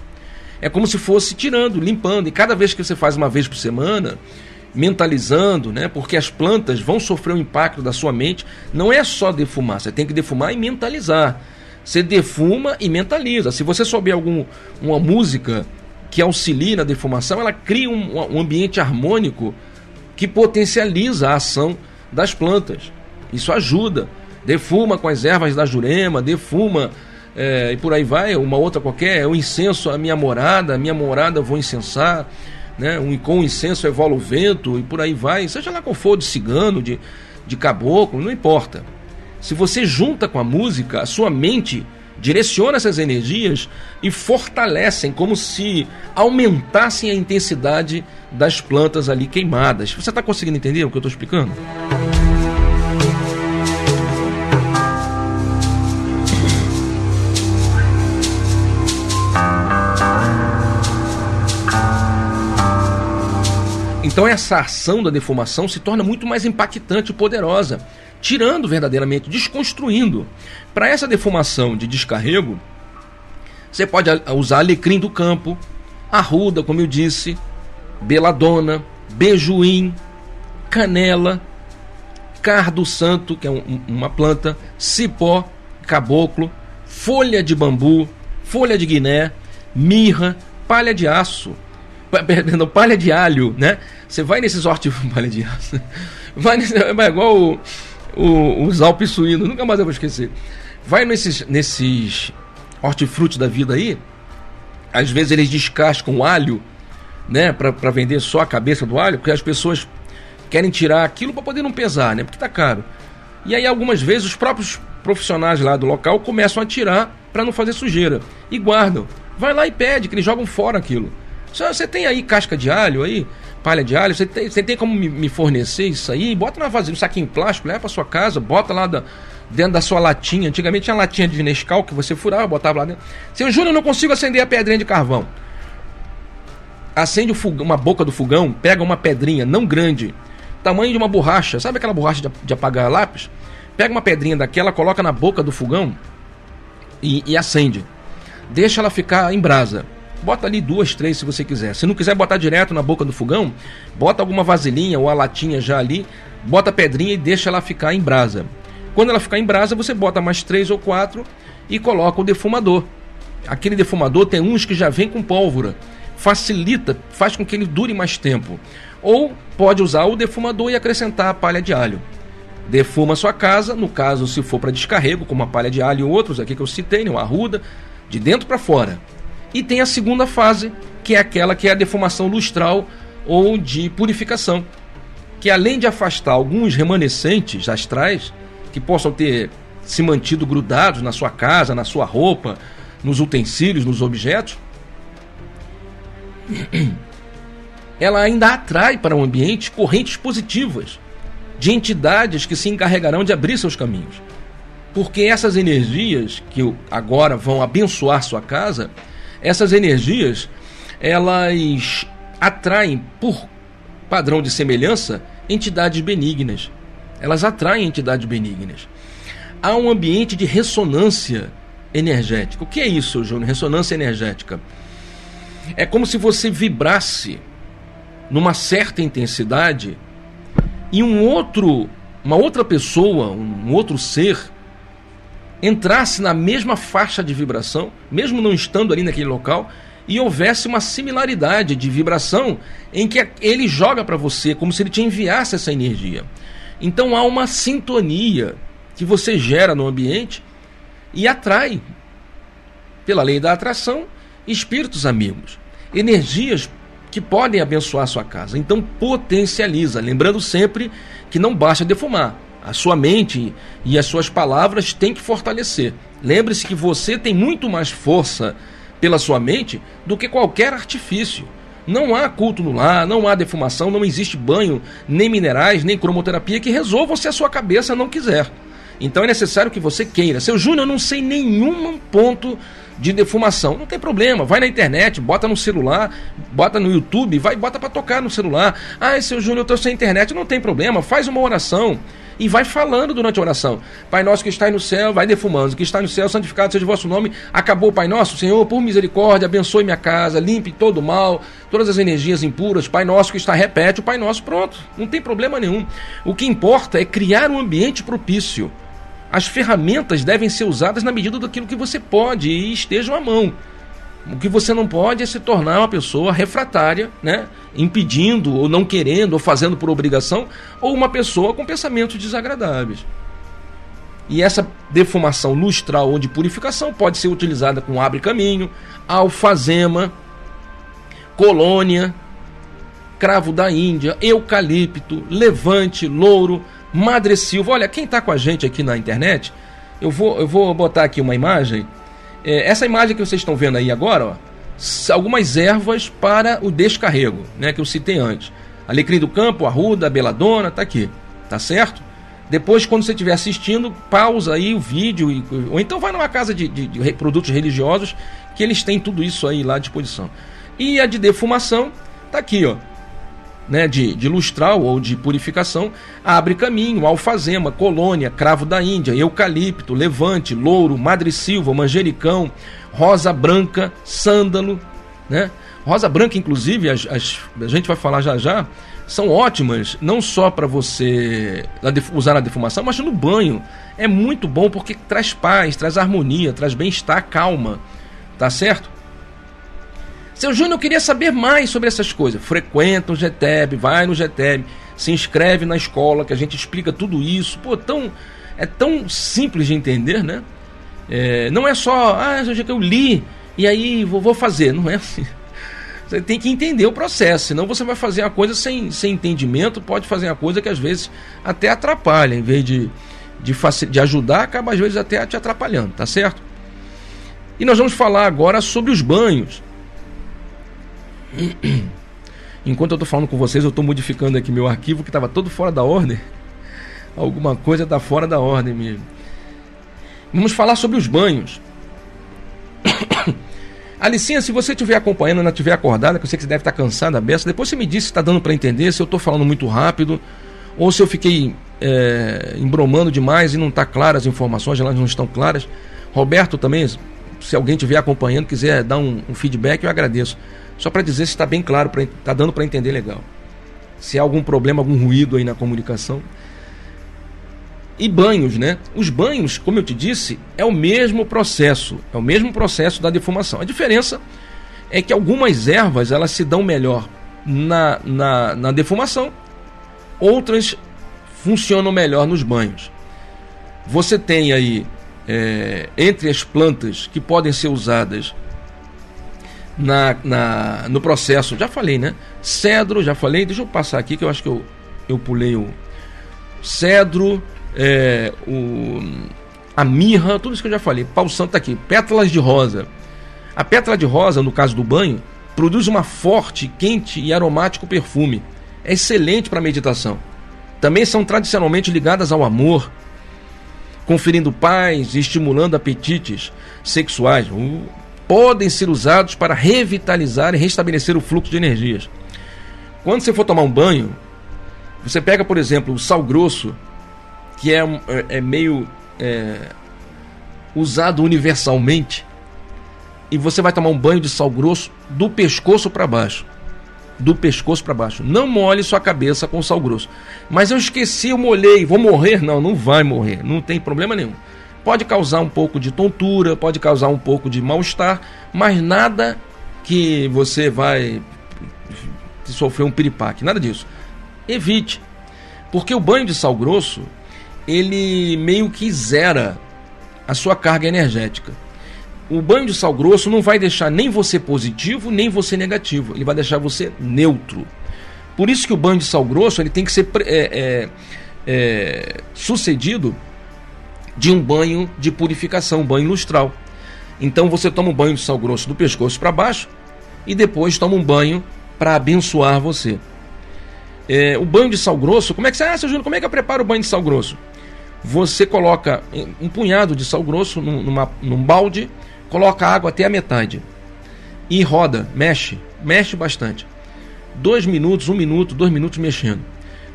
É como se fosse tirando, limpando. E cada vez que você faz uma vez por semana, mentalizando, né? Porque as plantas vão sofrer o impacto da sua mente. Não é só defumar, você tem que defumar e mentalizar. Você defuma e mentaliza. Se você souber algum, uma música que auxilie na defumação, ela cria um, um ambiente harmônico que potencializa a ação das plantas. Isso ajuda. Defuma com as ervas da jurema, defuma é, e por aí vai, uma outra qualquer, o incenso a minha morada, a minha morada vou incensar, né? Um, com o incenso evola o vento e por aí vai, seja lá qual for, de cigano, de, de caboclo, não importa. Se você junta com a música, a sua mente direciona essas energias e fortalecem, como se aumentassem a intensidade das plantas ali queimadas. Você está conseguindo entender o que eu estou explicando? Então essa ação da defumação se torna muito mais impactante e poderosa, tirando verdadeiramente, desconstruindo. Para essa defumação de descarrego, você pode usar alecrim do campo, arruda, como eu disse, beladona, bejuim, canela, cardo santo, que é um, uma planta, cipó, caboclo, folha de bambu, folha de guiné, mirra, palha de aço, perdendo palha de alho, né? Você vai nesses hortifrutis. palha de aço. Vai, nesse, vai igual o, o, os Alpes suínos, nunca mais eu vou esquecer. Vai nesses, nesses hortifrutis da vida aí, às vezes eles descascam alho, né, para vender só a cabeça do alho, porque as pessoas querem tirar aquilo para poder não pesar, né, porque tá caro. E aí algumas vezes os próprios profissionais lá do local começam a tirar para não fazer sujeira e guardam. Vai lá e pede que eles jogam fora aquilo. Você tem aí casca de alho aí, palha de alho, você tem, você tem como me fornecer isso aí? Bota na vasilha, um saquinho plástico, leva para sua casa, bota lá da, dentro da sua latinha. Antigamente tinha latinha de Nescau que você furava, botava lá dentro. Seu Júnior, não consigo acender a pedrinha de carvão. Acende fogão, uma boca do fogão, pega uma pedrinha, não grande, tamanho de uma borracha. Sabe aquela borracha de, de apagar lápis? Pega uma pedrinha daquela, coloca na boca do fogão e, e acende. Deixa ela ficar em brasa. Bota ali duas, três se você quiser. Se não quiser botar direto na boca do fogão, bota alguma vasilhinha ou a latinha já ali, bota a pedrinha e deixa ela ficar em brasa. Quando ela ficar em brasa, você bota mais três ou quatro e coloca o defumador. Aquele defumador tem uns que já vem com pólvora. Facilita, faz com que ele dure mais tempo. Ou pode usar o defumador e acrescentar a palha de alho. Defuma sua casa, no caso, se for para descarrego, como a palha de alho e outros aqui que eu citei, né, uma arruda, de dentro para fora E tem a segunda fase, que é aquela que é a defumação lustral ou de purificação, que além de afastar alguns remanescentes astrais que possam ter se mantido grudados na sua casa, na sua roupa, nos utensílios, nos objetos, ela ainda atrai para o ambiente correntes positivas de entidades que se encarregarão de abrir seus caminhos. Porque essas energias que agora vão abençoar sua casa, essas energias, elas atraem por padrão de semelhança entidades benignas. Elas atraem entidades benignas. Há um ambiente de ressonância energética. O que é isso, Júnior? Ressonância energética. É como se você vibrasse numa certa intensidade e um outro, uma outra pessoa, um outro ser entrasse na mesma faixa de vibração, mesmo não estando ali naquele local, e houvesse uma similaridade de vibração em que ele joga para você como se ele te enviasse essa energia. Então há uma sintonia que você gera no ambiente e atrai, pela lei da atração, espíritos amigos, energias que podem abençoar a sua casa. Então potencializa, lembrando sempre que não basta defumar. A sua mente e as suas palavras têm que fortalecer. Lembre-se que você tem muito mais força pela sua mente do que qualquer artifício. Não há culto no lar, não há defumação, não existe banho, nem minerais, nem cromoterapia que resolvam se a sua cabeça não quiser. Então é necessário que você queira. Seu Júnior, eu não sei nenhum ponto de defumação. Não tem problema, vai na internet, bota no celular, bota no YouTube, vai bota para tocar no celular. Ah, seu Júnior, eu estou sem internet, não tem problema, faz uma oração e vai falando durante a oração. Pai nosso que está no céu, vai defumando. Que está no céu, santificado seja o vosso nome. Acabou, Pai nosso, Senhor, por misericórdia, abençoe minha casa, limpe todo o mal, todas as energias impuras. Pai nosso que está, repete o Pai nosso, pronto. Não tem problema nenhum. O que importa é criar um ambiente propício as ferramentas devem ser usadas na medida daquilo que você pode e estejam à mão. O que você não pode é se tornar uma pessoa refratária, né? impedindo, ou não querendo, ou fazendo por obrigação, ou uma pessoa com pensamentos desagradáveis. E essa defumação lustral ou de purificação pode ser utilizada com abre caminho, alfazema, colônia, cravo da Índia, eucalipto, levante, louro, Madre Silva. Olha, quem está com a gente aqui na internet, eu vou, eu vou botar aqui uma imagem. É, essa imagem que vocês estão vendo aí agora, ó, algumas ervas para o descarrego, né, que eu citei antes. Alecrim do campo, arruda, beladona, tá aqui, tá certo? Depois, quando você estiver assistindo, pausa aí o vídeo, e, ou então vai numa casa de, de, de produtos religiosos que eles têm tudo isso aí lá à disposição. E a de defumação, tá aqui, ó né, de, de lustral ou de purificação, abre caminho, alfazema, colônia, cravo da Índia, eucalipto, levante, louro, madressilva, manjericão, rosa branca, sândalo, né? Rosa branca, inclusive, as, as, a gente vai falar já já, são ótimas, não só para você usar na defumação, mas no banho. É muito bom porque traz paz, traz harmonia, traz bem-estar, calma. Tá certo? Seu Júnior, eu queria saber mais sobre essas coisas. Frequenta o GTEB, vai no GTEB, se inscreve na escola que a gente explica tudo isso. Pô, tão, é tão simples de entender, né? É, não é só, ah, eu li e aí vou, vou fazer. Não é assim. Você tem que entender o processo, senão você vai fazer a coisa sem, sem entendimento, pode fazer a coisa que às vezes até atrapalha, em vez de, de, de ajudar, acaba às vezes até te atrapalhando, tá certo? E nós vamos falar agora sobre os banhos. Enquanto eu estou falando com vocês, eu estou modificando aqui meu arquivo que estava todo fora da ordem. Alguma coisa está fora da ordem mesmo. Vamos falar sobre os banhos. Alicinha, se você estiver acompanhando, não estiver acordada, que eu sei que você deve estar cansada, beça, depois você me diz se está dando para entender, se eu estou falando muito rápido, ou se eu fiquei é, embromando demais e não está claro as informações, elas não estão claras. Roberto também, se alguém estiver acompanhando, quiser dar um, um feedback, eu agradeço. Só para dizer se está bem claro, está dando para entender legal. Se há algum problema, algum ruído aí na comunicação. E banhos, né? Os banhos, como eu te disse, é o mesmo processo, é o mesmo processo da defumação. A diferença é que algumas ervas elas se dão melhor na, na, na defumação, outras funcionam melhor nos banhos. Você tem aí, é, entre as plantas que podem ser usadas na, na, no processo. Já falei, né? Cedro, já falei. Deixa eu passar aqui que eu acho que eu, eu pulei o cedro, é, o, a mirra, tudo isso que eu já falei. Pau santo tá aqui. Pétalas de rosa. A pétala de rosa, no caso do banho, produz uma forte, quente e aromático perfume. É excelente para meditação. Também são tradicionalmente ligadas ao amor, conferindo paz e estimulando apetites sexuais. Podem ser usados para revitalizar e restabelecer o fluxo de energias. Quando você for tomar um banho, você pega, por exemplo, o sal grosso, que é, é, é meio é, usado universalmente, e você vai tomar um banho de sal grosso do pescoço para baixo. Do pescoço para baixo. Não molhe sua cabeça com sal grosso. Mas eu esqueci, eu molhei, vou morrer? Não, não vai morrer, não tem problema nenhum. Pode causar um pouco de tontura, pode causar um pouco de mal-estar, mas nada que você vai sofrer um piripaque, nada disso. Evite. Porque o banho de sal grosso, ele meio que zera a sua carga energética o banho de sal grosso não vai deixar nem você positivo, nem você negativo. Ele vai deixar você neutro. Por isso que o banho de sal grosso ele tem que ser é, é, é, sucedido de um banho de purificação, um banho lustral. Então você toma um banho de sal grosso do pescoço para baixo e depois toma um banho para abençoar você. É, o banho de sal grosso, como é que você, ah, seu Júnior, como é que eu preparo o banho de sal grosso? Você coloca um punhado de sal grosso numa, num balde, coloca água até a metade e roda, mexe, mexe bastante. Dois minutos, um minuto, dois minutos mexendo.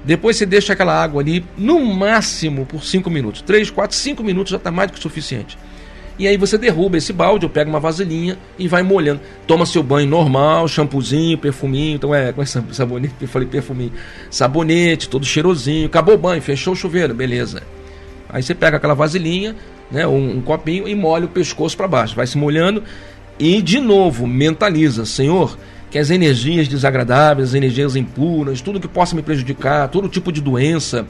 Depois você deixa aquela água ali, no máximo por cinco minutos. Três, quatro, cinco minutos já está mais do que suficiente. E aí você derruba esse balde, ou pega uma vasilhinha e vai molhando. Toma seu banho normal, shampoozinho, perfuminho. Então é, com essa sabonete, eu falei perfuminho. Sabonete, todo cheirosinho. Acabou o banho, fechou o chuveiro, beleza. Aí você pega aquela vasilhinha, né, um, um copinho e molha o pescoço para baixo, vai se molhando e de novo mentaliza, Senhor, que as energias desagradáveis, as energias impuras, tudo que possa me prejudicar, todo tipo de doença,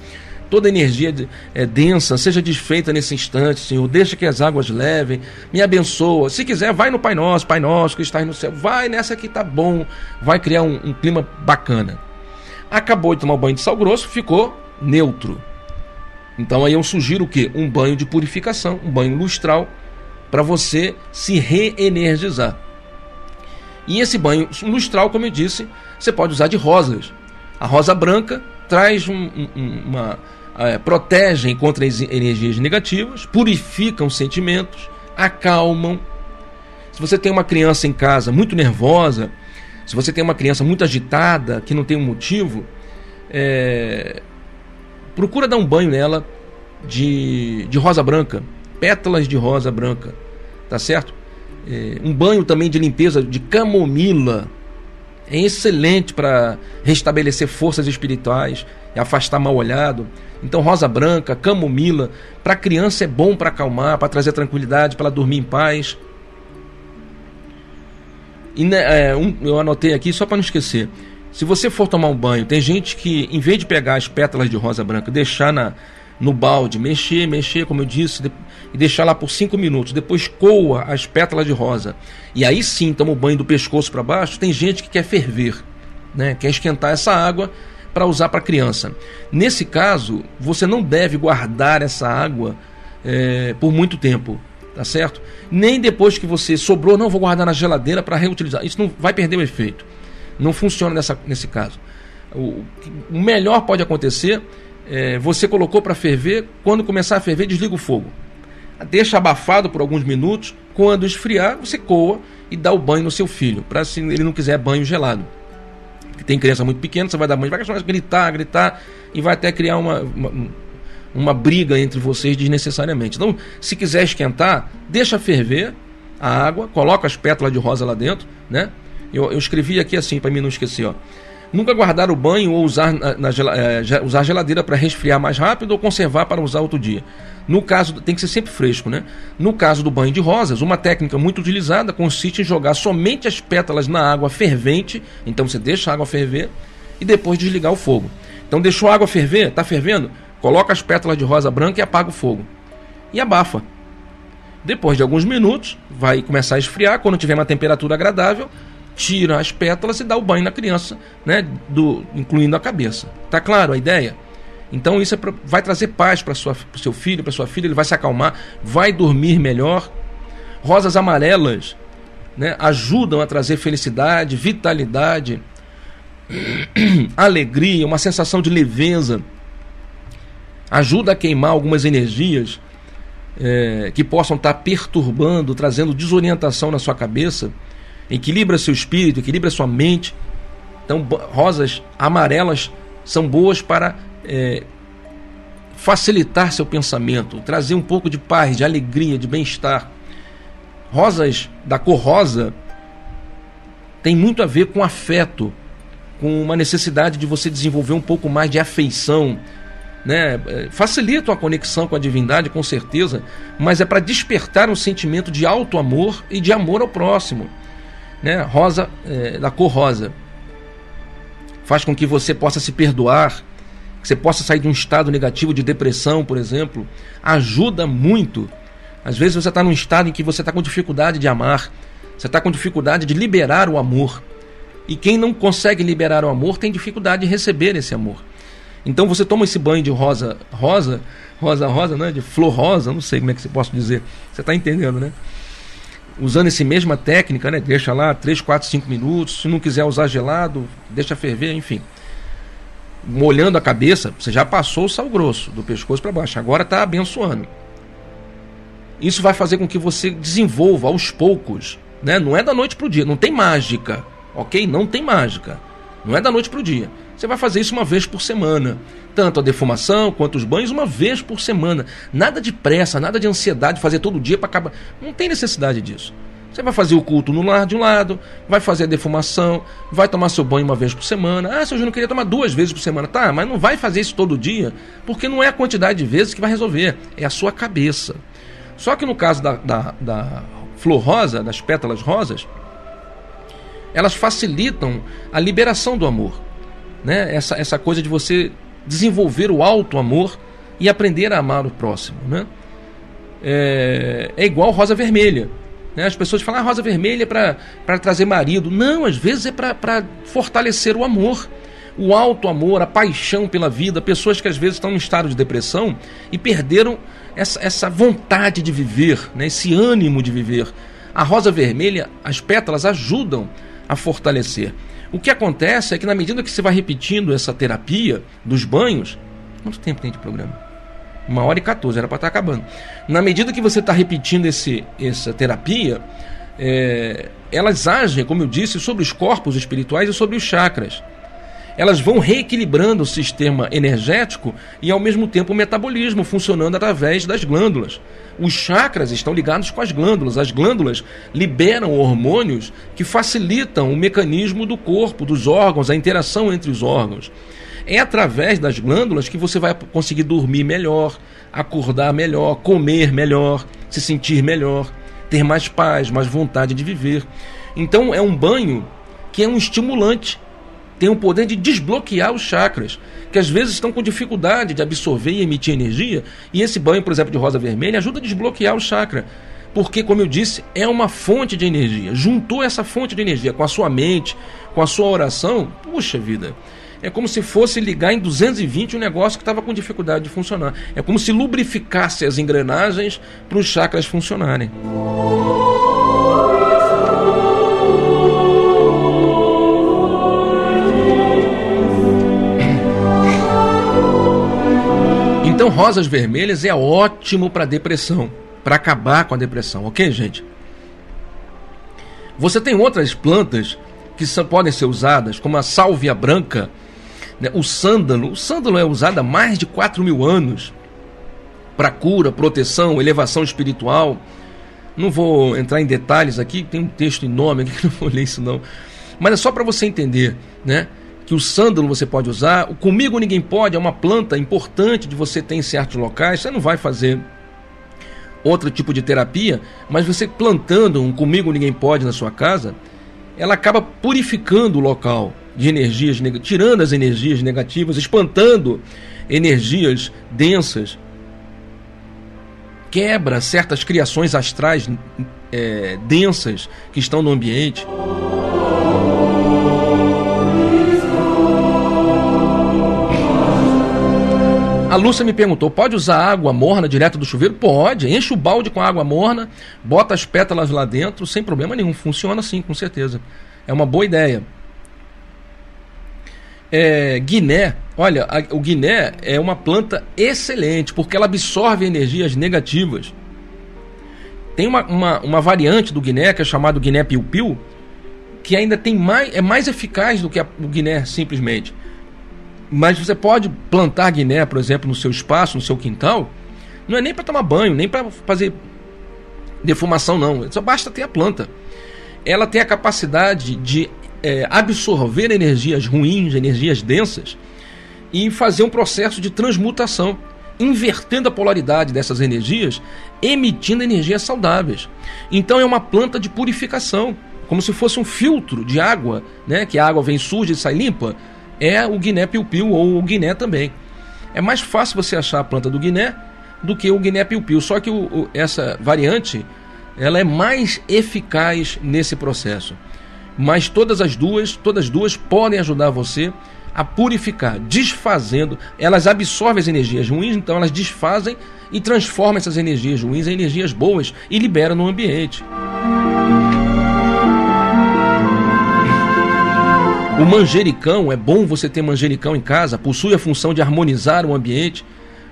toda energia é, densa seja desfeita nesse instante, Senhor. Deixa que as águas levem, me abençoa. Se quiser, vai no Pai Nosso, Pai Nosso que está no céu. Vai nessa que tá bom, vai criar um, um clima bacana. Acabou de tomar banho de sal grosso, ficou neutro. Então aí eu sugiro o quê? Um banho de purificação, um banho lustral, para você se reenergizar. E esse banho lustral, como eu disse, você pode usar de rosas. A rosa branca traz um, um, uma. É, contra as energias negativas, purificam sentimentos, acalmam. Se você tem uma criança em casa muito nervosa, se você tem uma criança muito agitada, que não tem um motivo, é, Procura dar um banho nela de, de rosa branca, pétalas de rosa branca, tá certo? É, um banho também de limpeza de camomila. É excelente para restabelecer forças espirituais e afastar mal olhado. Então, rosa branca, camomila, para criança é bom para acalmar, para trazer tranquilidade, para ela dormir em paz. E, né, é, um, eu anotei aqui só para não esquecer. Se você for tomar um banho, tem gente que, em vez de pegar as pétalas de rosa branca, deixar na, no balde, mexer, mexer, como eu disse, de, e deixar lá por 5 minutos, depois coa as pétalas de rosa, e aí sim toma o banho do pescoço para baixo, tem gente que quer ferver, né? quer esquentar essa água para usar para criança. Nesse caso, você não deve guardar essa água é, por muito tempo, tá certo? Nem depois que você sobrou, não vou guardar na geladeira para reutilizar. Isso não vai perder o efeito. Não funciona nessa, nesse caso. O, o melhor pode acontecer é, você colocou para ferver, quando começar a ferver, desliga o fogo. Deixa abafado por alguns minutos, quando esfriar, você coa e dá o banho no seu filho, para se ele não quiser banho gelado. Tem criança muito pequena, você vai dar banho, vai gritar, gritar, e vai até criar uma, uma, uma briga entre vocês desnecessariamente. Então, se quiser esquentar, deixa ferver a água, coloca as pétalas de rosa lá dentro, né? Eu, eu escrevi aqui assim para mim não esquecer, ó. Nunca guardar o banho ou usar, na, na, é, usar geladeira para resfriar mais rápido ou conservar para usar outro dia. No caso, tem que ser sempre fresco, né? No caso do banho de rosas, uma técnica muito utilizada consiste em jogar somente as pétalas na água fervente. Então você deixa a água ferver e depois desligar o fogo. Então deixou a água ferver, está fervendo? Coloca as pétalas de rosa branca e apaga o fogo. E abafa. Depois de alguns minutos, vai começar a esfriar. Quando tiver uma temperatura agradável, tira as pétalas e dá o banho na criança, né, do, incluindo a cabeça. Tá claro a ideia? Então isso é pra, vai trazer paz para o seu filho, para sua filha, ele vai se acalmar, vai dormir melhor. Rosas amarelas né, ajudam a trazer felicidade, vitalidade, alegria, uma sensação de leveza. Ajuda a queimar algumas energias é, que possam estar perturbando, trazendo desorientação na sua cabeça. Equilibra seu espírito, equilibra sua mente. Então, rosas amarelas são boas para é, facilitar seu pensamento, trazer um pouco de paz, de alegria, de bem-estar. Rosas da cor rosa tem muito a ver com afeto, com uma necessidade de você desenvolver um pouco mais de afeição, né? É, facilitam a conexão com a divindade, com certeza, mas é para despertar um sentimento de alto amor e de amor ao próximo. Né? Rosa, é, da cor rosa, faz com que você possa se perdoar, que você possa sair de um estado negativo de depressão, por exemplo. Ajuda muito. Às vezes você está num estado em que você está com dificuldade de amar, você está com dificuldade de liberar o amor. E quem não consegue liberar o amor tem dificuldade de receber esse amor. Então você toma esse banho de rosa, rosa, rosa, rosa, né? De flor rosa, não sei como é que você posso dizer. Você está entendendo, né? Usando essa mesma técnica, né? Deixa lá 3, 4, 5 minutos. Se não quiser usar gelado, deixa ferver, enfim. Molhando a cabeça, você já passou o sal grosso do pescoço para baixo. Agora está abençoando. Isso vai fazer com que você desenvolva aos poucos, né? Não é da noite para o dia, não tem mágica, ok? Não tem mágica. Não é da noite para o dia. Você vai fazer isso uma vez por semana. Tanto a defumação quanto os banhos, uma vez por semana. Nada de pressa, nada de ansiedade, fazer todo dia para acabar. Não tem necessidade disso. Você vai fazer o culto no lar de um lado, vai fazer a defumação, vai tomar seu banho uma vez por semana. Ah, seu Júnior queria tomar duas vezes por semana. Tá, mas não vai fazer isso todo dia, porque não é a quantidade de vezes que vai resolver, é a sua cabeça. Só que no caso da, da, da flor rosa, das pétalas rosas, elas facilitam a liberação do amor né? essa, essa coisa de você desenvolver o alto amor e aprender a amar o próximo. Né? É, é igual rosa vermelha. Né? As pessoas falam, ah, rosa vermelha é para trazer marido. Não, às vezes é para fortalecer o amor. O alto amor, a paixão pela vida. Pessoas que às vezes estão em estado de depressão e perderam essa, essa vontade de viver, né? esse ânimo de viver. A rosa vermelha, as pétalas ajudam a fortalecer. O que acontece é que na medida que você vai repetindo essa terapia dos banhos, quanto tempo tem de programa? Uma hora e 14, era para estar tá acabando. Na medida que você está repetindo esse, essa terapia, é, elas agem, como eu disse, sobre os corpos espirituais e sobre os chakras elas vão reequilibrando o sistema energético e ao mesmo tempo o metabolismo funcionando através das glândulas. Os chakras estão ligados com as glândulas. As glândulas liberam hormônios que facilitam o mecanismo do corpo, dos órgãos, a interação entre os órgãos. É através das glândulas que você vai conseguir dormir melhor, acordar melhor, comer melhor, se sentir melhor, ter mais paz, mais vontade de viver. Então é um banho que é um estimulante tem o poder de desbloquear os chakras, que às vezes estão com dificuldade de absorver e emitir energia, e esse banho, por exemplo, de rosa vermelha ajuda a desbloquear o chakra. Porque, como eu disse, é uma fonte de energia. Juntou essa fonte de energia com a sua mente, com a sua oração, puxa vida. É como se fosse ligar em 220 um negócio que estava com dificuldade de funcionar. É como se lubrificasse as engrenagens para os chakras funcionarem. Então, rosas vermelhas é ótimo para depressão, para acabar com a depressão, ok, gente? Você tem outras plantas que são, podem ser usadas, como a sálvia branca, né? o sândalo. O sândalo é usado há mais de 4 mil anos para cura, proteção, elevação espiritual. Não vou entrar em detalhes aqui, tem um texto enorme aqui que não vou ler isso não. Mas é só para você entender, né? Que o sândalo você pode usar. O comigo ninguém pode é uma planta importante de você ter em certos locais. Você não vai fazer outro tipo de terapia, mas você plantando um comigo ninguém pode na sua casa, ela acaba purificando o local de energias, tirando as energias negativas, espantando energias densas. quebra certas criações astrais é, densas que estão no ambiente. Lúcia me perguntou: pode usar água morna direto do chuveiro? Pode, enche o balde com água morna, bota as pétalas lá dentro, sem problema nenhum. Funciona sim, com certeza. É uma boa ideia. É, Guiné, olha, a, o Guiné é uma planta excelente porque ela absorve energias negativas. Tem uma, uma, uma variante do Guiné que é chamado Guiné Piu-Piu, que ainda tem mais, é mais eficaz do que a, o Guiné simplesmente. Mas você pode plantar Guiné, por exemplo, no seu espaço, no seu quintal. Não é nem para tomar banho, nem para fazer defumação, não. Só basta ter a planta. Ela tem a capacidade de é, absorver energias ruins, energias densas, e fazer um processo de transmutação, invertendo a polaridade dessas energias, emitindo energias saudáveis. Então é uma planta de purificação, como se fosse um filtro de água, né? Que a água vem suja e sai limpa é o Guiné piu-piu ou o Guiné também. É mais fácil você achar a planta do Guiné do que o Guiné piu-piu, só que o, o, essa variante ela é mais eficaz nesse processo. Mas todas as duas, todas as duas podem ajudar você a purificar, desfazendo. Elas absorvem as energias ruins, então elas desfazem e transformam essas energias ruins em energias boas e liberam no ambiente. O manjericão, é bom você ter manjericão em casa, possui a função de harmonizar o ambiente,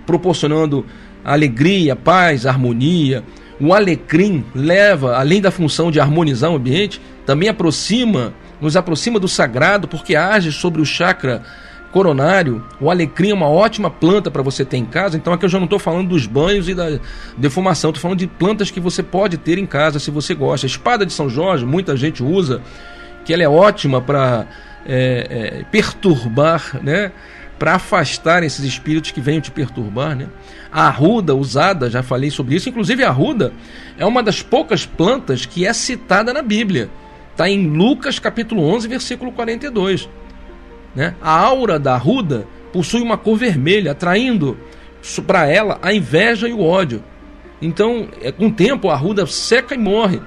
proporcionando alegria, paz, harmonia. O alecrim leva, além da função de harmonizar o ambiente, também aproxima, nos aproxima do sagrado, porque age sobre o chakra coronário. O alecrim é uma ótima planta para você ter em casa. Então aqui eu já não estou falando dos banhos e da defumação, estou falando de plantas que você pode ter em casa se você gosta. A espada de São Jorge, muita gente usa, que ela é ótima para é, é, perturbar, né? Para afastar esses espíritos que venham te perturbar, né? A arruda usada, já falei sobre isso, inclusive a arruda é uma das poucas plantas que é citada na Bíblia. Está em Lucas capítulo 11, versículo 42. Né? A aura da arruda possui uma cor vermelha, atraindo para ela a inveja e o ódio. Então, é, com o tempo, a arruda seca e morre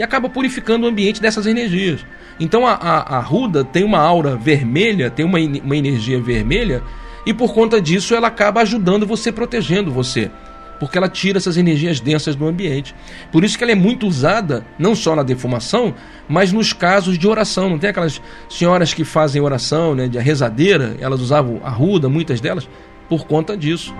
e acaba purificando o ambiente dessas energias. Então a, a, a ruda tem uma aura vermelha, tem uma, uma energia vermelha, e por conta disso ela acaba ajudando você, protegendo você porque ela tira essas energias densas do ambiente. Por isso que ela é muito usada, não só na defumação, mas nos casos de oração. Não tem aquelas senhoras que fazem oração, né, de rezadeira, elas usavam a ruda, muitas delas, por conta disso.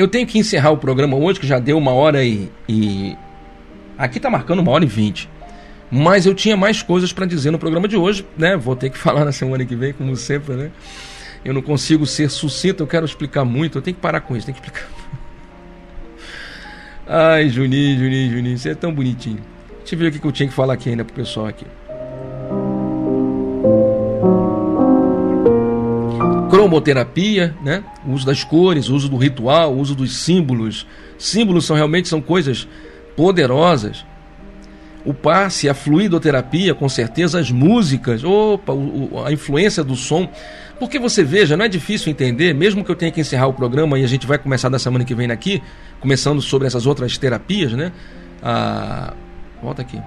Eu tenho que encerrar o programa hoje, que já deu uma hora e. e... Aqui tá marcando uma hora e vinte. Mas eu tinha mais coisas para dizer no programa de hoje, né? Vou ter que falar na semana que vem, como sempre, né? Eu não consigo ser sucinto, eu quero explicar muito, eu tenho que parar com isso, tenho que explicar. Ai, Juninho, Juninho, Juninho, você é tão bonitinho. Deixa eu ver o que eu tinha que falar aqui ainda pro pessoal aqui. Cromoterapia, né? o uso das cores, o uso do ritual, o uso dos símbolos. Símbolos são realmente são coisas poderosas. O passe, a fluidoterapia, com certeza, as músicas, opa, o, a influência do som. Porque você veja, não é difícil entender, mesmo que eu tenha que encerrar o programa e a gente vai começar da semana que vem aqui, começando sobre essas outras terapias, né? Ah, volta aqui.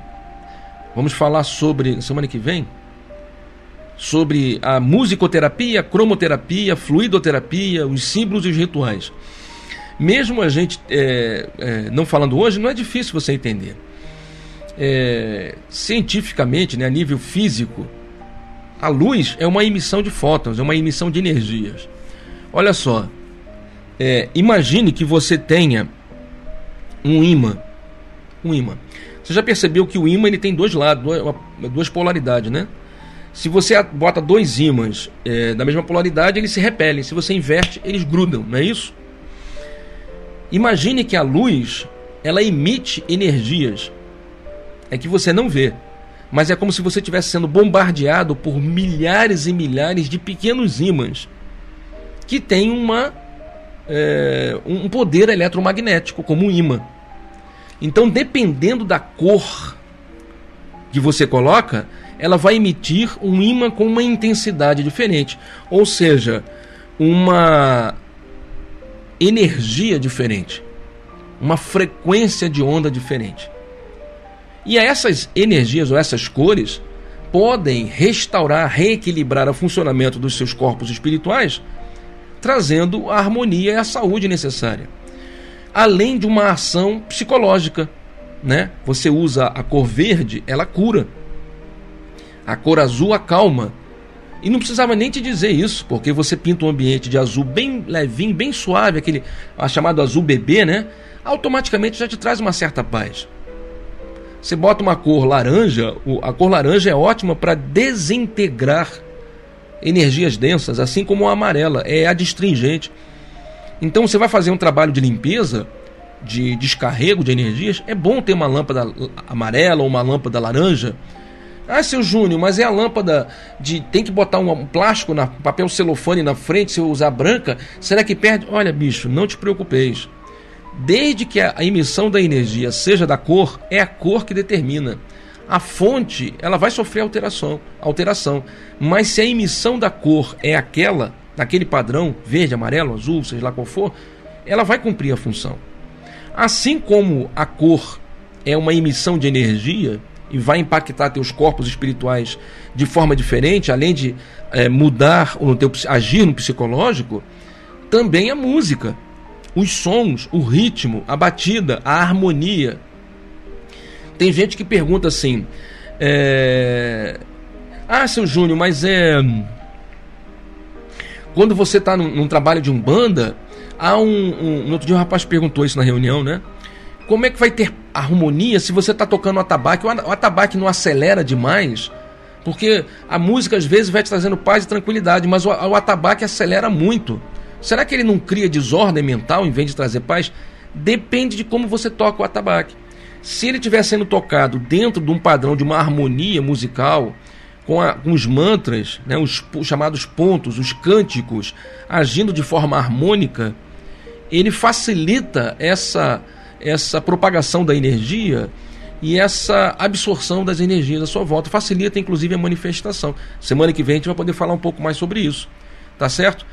Vamos falar sobre semana que vem sobre a musicoterapia, a cromoterapia, fluidoterapia, os símbolos e os rituais. Mesmo a gente é, é, não falando hoje, não é difícil você entender. É, cientificamente, né, a nível físico, a luz é uma emissão de fótons, é uma emissão de energias. Olha só, é, imagine que você tenha um ímã, um ímã. Você já percebeu que o ímã ele tem dois lados, duas polaridades, né? Se você bota dois ímãs é, da mesma polaridade, eles se repelem. Se você inverte, eles grudam, não é isso? Imagine que a luz ela emite energias é que você não vê, mas é como se você estivesse sendo bombardeado por milhares e milhares de pequenos ímãs que têm uma é, um poder eletromagnético como um ímã, Então, dependendo da cor que você coloca, ela vai emitir um ímã com uma intensidade diferente, ou seja, uma energia diferente, uma frequência de onda diferente. E essas energias ou essas cores podem restaurar, reequilibrar o funcionamento dos seus corpos espirituais, trazendo a harmonia e a saúde necessária. Além de uma ação psicológica, né? Você usa a cor verde, ela cura. A cor azul acalma. E não precisava nem te dizer isso, porque você pinta um ambiente de azul bem levinho, bem suave, aquele chamado azul bebê, né? Automaticamente já te traz uma certa paz. Você bota uma cor laranja, a cor laranja é ótima para desintegrar energias densas, assim como a amarela é adstringente. Então você vai fazer um trabalho de limpeza, de descarrego de energias, é bom ter uma lâmpada amarela ou uma lâmpada laranja. Ah, seu Júnior, mas é a lâmpada de. Tem que botar um plástico, na papel celofane na frente, se eu usar branca, será que perde? Olha, bicho, não te preocupeis. Desde que a emissão da energia seja da cor, é a cor que determina. A fonte, ela vai sofrer alteração, alteração, mas se a emissão da cor é aquela, daquele padrão, verde, amarelo, azul, seja lá qual for, ela vai cumprir a função. Assim como a cor é uma emissão de energia e vai impactar teus corpos espirituais de forma diferente, além de é, mudar o teu agir no psicológico, também a música os sons, o ritmo, a batida, a harmonia. Tem gente que pergunta assim: é... Ah, seu Júnior, mas é. Quando você está num, num, trabalho de umbanda, há um, um. No outro dia um rapaz perguntou isso na reunião, né? Como é que vai ter harmonia se você está tocando o atabaque? O atabaque não acelera demais, porque a música às vezes vai te trazendo paz e tranquilidade, mas o, o atabaque acelera muito. Será que ele não cria desordem mental em vez de trazer paz? Depende de como você toca o atabaque. Se ele estiver sendo tocado dentro de um padrão de uma harmonia musical, com, a, com os mantras, né, os, os chamados pontos, os cânticos, agindo de forma harmônica, ele facilita essa, essa propagação da energia e essa absorção das energias à sua volta. Facilita, inclusive, a manifestação. Semana que vem a gente vai poder falar um pouco mais sobre isso. Tá certo?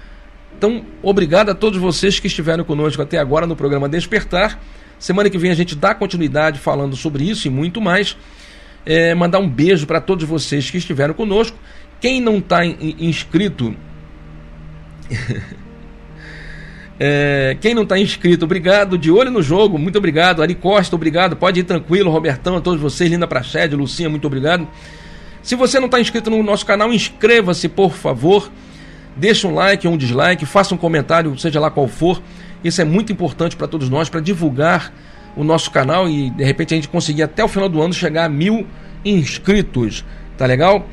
Então, obrigado a todos vocês que estiveram conosco até agora no programa Despertar. Semana que vem a gente dá continuidade falando sobre isso e muito mais. É, mandar um beijo para todos vocês que estiveram conosco. Quem não está inscrito. é, quem não está inscrito, obrigado. De olho no jogo, muito obrigado. Ari Costa, obrigado. Pode ir tranquilo. Robertão, a todos vocês. Linda Prachede, Lucinha, muito obrigado. Se você não está inscrito no nosso canal, inscreva-se, por favor. Deixe um like ou um dislike, faça um comentário, seja lá qual for. Isso é muito importante para todos nós, para divulgar o nosso canal e de repente a gente conseguir até o final do ano chegar a mil inscritos. Tá legal?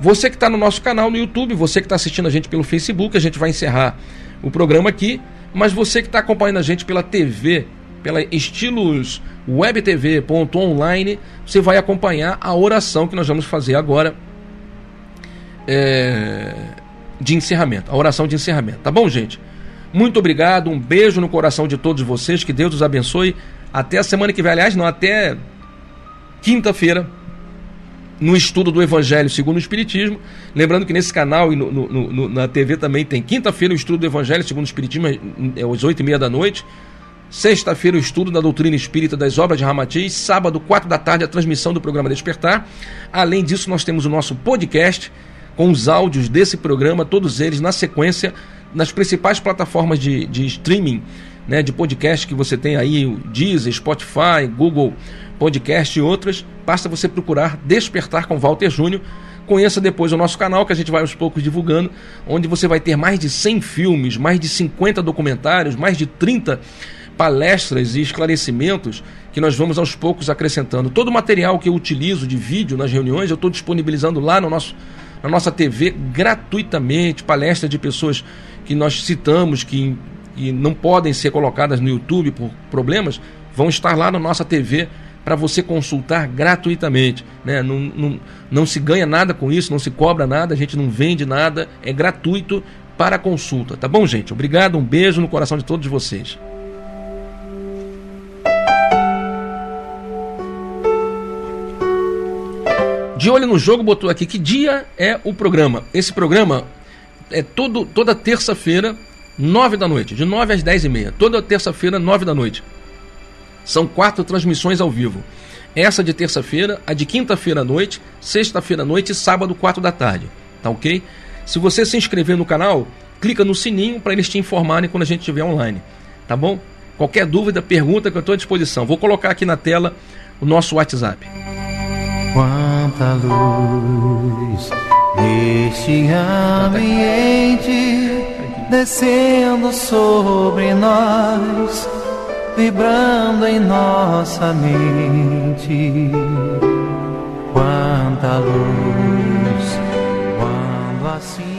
Você que está no nosso canal no YouTube, você que está assistindo a gente pelo Facebook, a gente vai encerrar o programa aqui. Mas você que está acompanhando a gente pela TV, pela Estilos Web TV online, você vai acompanhar a oração que nós vamos fazer agora. É de encerramento, a oração de encerramento. Tá bom, gente? Muito obrigado, um beijo no coração de todos vocês, que Deus os abençoe. Até a semana que vem, aliás, não, até quinta-feira, no estudo do Evangelho segundo o Espiritismo. Lembrando que nesse canal e no, no, no, na TV também tem quinta-feira o estudo do Evangelho segundo o Espiritismo, é às oito e meia da noite. Sexta-feira, o estudo da doutrina espírita das obras de Ramatiz. Sábado, quatro da tarde, a transmissão do programa Despertar. Além disso, nós temos o nosso podcast com os áudios desse programa, todos eles na sequência, nas principais plataformas de, de streaming, né, de podcast que você tem aí, o Deezer, Spotify, Google Podcast e outras. Basta você procurar Despertar com Walter Júnior. Conheça depois o nosso canal, que a gente vai aos poucos divulgando, onde você vai ter mais de 100 filmes, mais de 50 documentários, mais de 30 palestras e esclarecimentos que nós vamos aos poucos acrescentando. Todo o material que eu utilizo de vídeo nas reuniões, eu estou disponibilizando lá no nosso na nossa TV gratuitamente, palestras de pessoas que nós citamos que, que não podem ser colocadas no YouTube por problemas, vão estar lá na nossa TV para você consultar gratuitamente. Né? Não, não, não se ganha nada com isso, não se cobra nada, a gente não vende nada, é gratuito para consulta. Tá bom, gente? Obrigado, um beijo no coração de todos vocês. De olho no jogo, botou aqui que dia é o programa. Esse programa é todo, toda terça-feira, nove da noite, de nove às dez e meia. Toda terça-feira, nove da noite. São quatro transmissões ao vivo. Essa de terça-feira, a de quinta-feira à noite, sexta-feira à noite e sábado, quatro da tarde. Tá ok? Se você se inscrever no canal, clica no sininho para eles te informarem quando a gente estiver online. Tá bom? Qualquer dúvida, pergunta que eu estou à disposição. Vou colocar aqui na tela o nosso WhatsApp. Quanta luz neste ambiente descendo sobre nós, vibrando em nossa mente. Quanta luz quando assim